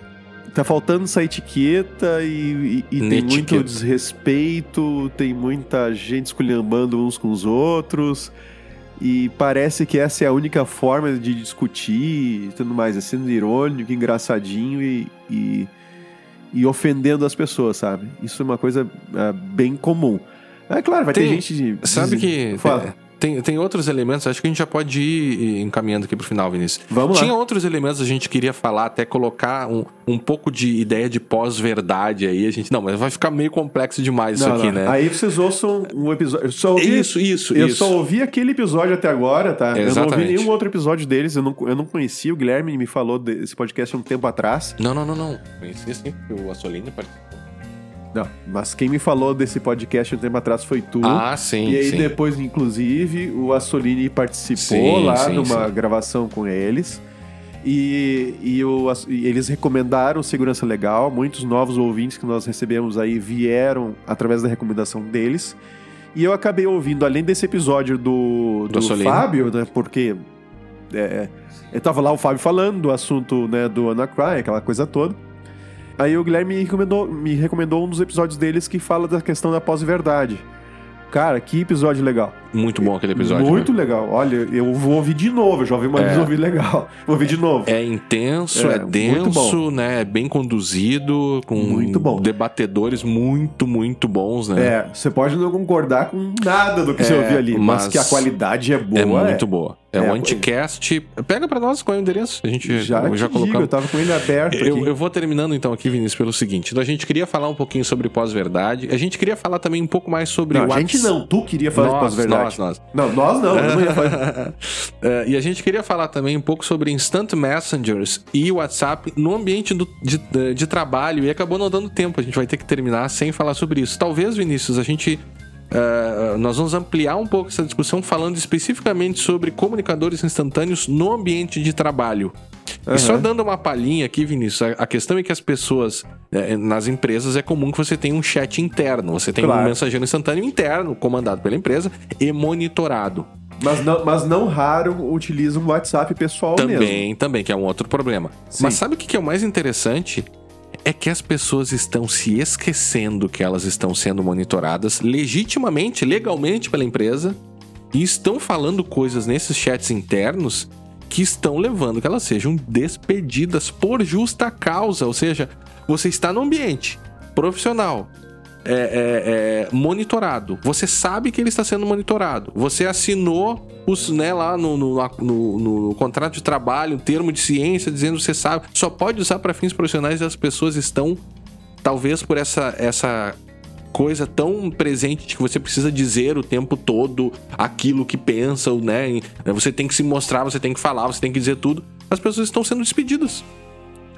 tá faltando essa etiqueta e, e, e tem muito desrespeito, tem muita gente esculhambando uns com os outros. E parece que essa é a única forma de discutir e tudo mais, é sendo irônico, engraçadinho e, e, e, ofendendo as pessoas, sabe? Isso é uma coisa é, bem comum. É claro, vai tem, ter gente. Sabe que. Fala. Tem, tem outros elementos, acho que a gente já pode ir encaminhando aqui pro final, Vinícius. Vamos Tinha lá. outros elementos que a gente queria falar, até colocar um, um pouco de ideia de pós-verdade aí. A gente, não, mas vai ficar meio complexo demais isso Não, aqui, não. né? Aí vocês ouçam um episódio. Só ouvi, Isso, isso, Eu isso. só ouvi aquele episódio até agora, tá? Eu não ouvi Exatamente. nenhum outro episódio deles. Eu não, eu não conhecia. O Guilherme me falou desse podcast há um tempo atrás. Não, não, não, não. Conheci sim, o Assolini participou. Não, mas quem me falou desse podcast um tempo atrás foi tu. Ah, sim, e aí sim. depois, inclusive, o Assolini participou Sim, lá sim, numa gravação com eles. E, e, o- e eles recomendaram Segurança Legal. Muitos novos ouvintes que nós recebemos aí vieram através da recomendação deles. E eu acabei ouvindo, além desse episódio do, Do do. Fábio, né? Porque é, eu tava lá o Fábio falando do assunto né, do Anacry, aquela coisa toda. Aí o Guilherme me recomendou, me recomendou um dos episódios deles que fala da questão da pós-verdade. Cara, que episódio legal. Muito bom aquele episódio. Muito né? legal. Olha, eu vou ouvir de novo. Eu já ouvi uma É. vez, ouvi legal. Vou ouvir de novo. É intenso, É, é, denso, né? É bem conduzido, com Muito bom. debatedores muito, muito bons, né? É, você pode não concordar com nada do que você É, ouviu ali, mas, mas que a qualidade é boa. É muito boa. É, É, um anticast. Pega pra nós qual é o endereço. A gente Já, já, digo, eu tava com ele aberto Eu, eu vou terminando então aqui, Vinícius, pelo seguinte. Então, a gente queria falar um pouquinho sobre pós-verdade. A gente queria falar também um pouco mais sobre Não, a gente não, tu queria falar de pós-verdade. Nós, nós. Não, nós não, não. É, e a gente queria falar também um pouco sobre Instant Messengers e WhatsApp no ambiente do- de, de- trabalho e acabou não dando tempo. A gente vai ter que terminar sem falar sobre isso. Talvez, Vinícius, a gente. é, nós vamos ampliar um pouco essa discussão falando especificamente sobre comunicadores instantâneos no ambiente de trabalho. E só dando uma palhinha aqui, Vinícius, a, a questão é que as pessoas, nas empresas, é comum que você tenha um chat interno. Você tem um Claro. mensageiro instantâneo interno, comandado pela empresa e monitorado. Mas não, mas não raro utiliza um WhatsApp pessoal mesmo. Também, também, que é um outro problema. Sim. Mas sabe o que é o mais interessante? É que as pessoas estão se esquecendo que elas estão sendo monitoradas legitimamente, legalmente pela empresa e estão falando coisas nesses chats internos que estão levando que elas sejam despedidas por justa causa. Ou seja, você está no ambiente profissional, é, é, é, monitorado. Você sabe que ele está sendo monitorado. Você assinou os, né, lá no, no, no- no contrato de trabalho, um termo de ciência, dizendo que você sabe, só pode usar para fins profissionais e as pessoas estão, talvez por essa, essa coisa tão presente de que você precisa dizer o tempo todo aquilo que pensam? E, né, Você tem que se mostrar, você tem que falar, você tem que dizer tudo. As pessoas estão sendo despedidas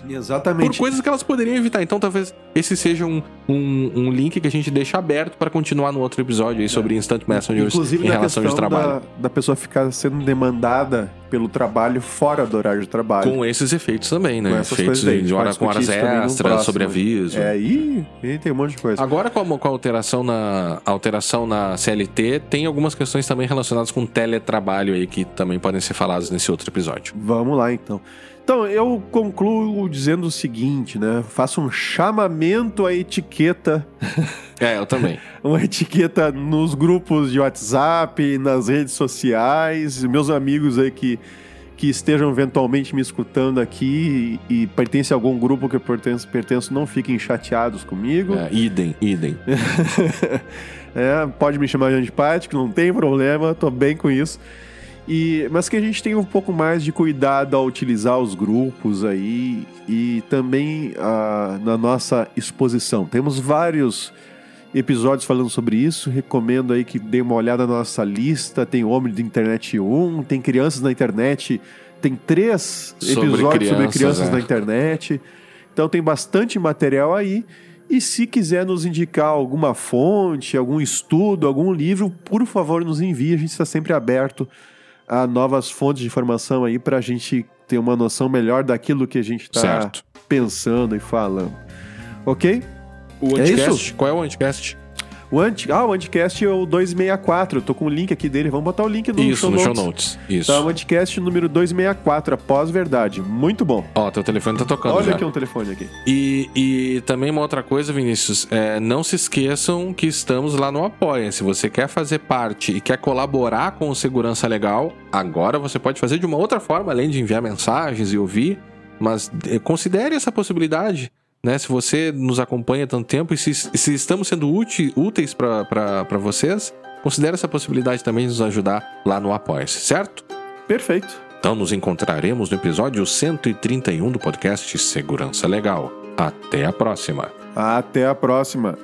por Exatamente. coisas que elas poderiam evitar. Então, talvez esse seja um, um, um link que a gente deixa aberto para continuar no outro episódio aí sobre Instant Messengers Inclusive em relação de trabalho. da, da pessoa ficar sendo demandada pelo trabalho fora do horário de trabalho. Com esses efeitos também, Com né? essas Efeitos coisas aí. de hora, com horas extras, próximo. sobre aviso. É, e, e tem um monte de coisa. Agora, com a, com a alteração na alteração na CLT, tem algumas questões também relacionadas com teletrabalho aí que também podem ser faladas nesse outro episódio. Vamos lá, então. Então, eu concluo dizendo o seguinte, né? Faço um chamamento à etiqueta, É, eu também. uma etiqueta nos grupos de WhatsApp, nas redes sociais, meus amigos aí que, que estejam eventualmente me escutando aqui e, e pertencem a algum grupo que eu pertenço, pertenço não fiquem chateados comigo. É, idem, idem. É, pode me chamar de antipático, não tem problema, tô bem com isso. E, mas que a gente tenha um pouco mais de cuidado ao utilizar os grupos aí e também ah, na nossa exposição. Temos vários episódios falando sobre isso. Recomendo aí que dê uma olhada na nossa lista. Tem Homem da Internet 1, tem Crianças na Internet, tem três Sobre episódios sobre crianças, crianças é. na internet. Então tem bastante material aí. E se quiser nos indicar alguma fonte, algum estudo, algum livro, por favor, nos envie. A gente está sempre aberto a novas fontes de informação aí para a gente ter uma noção melhor daquilo que a gente está pensando e falando. Ok? O É Anticast? Qual é o Anticast? O anti... Ah, o Anticast é o 264. Eu tô com o link aqui dele. Vamos botar o link no Isso, show no notes. show notes. Isso. Tá, o Anticast número 264, após verdade. Muito bom. Ó, teu telefone tá tocando Olha já. aqui um telefone aqui. E, e também uma outra coisa, Vinícius, é, não se esqueçam que estamos lá no Apoia. Se você quer fazer parte e quer colaborar com o Segurança Legal, agora você pode fazer de uma outra forma, além de enviar mensagens e ouvir, mas eh, considere essa possibilidade. Né? Se você nos acompanha há tanto tempo e se, se estamos sendo úti- úteis para vocês, considere essa possibilidade também de nos ajudar lá no Apoia-se, certo? Perfeito. Então nos encontraremos no episódio 131 do podcast Segurança Legal. Até a próxima. Até a próxima.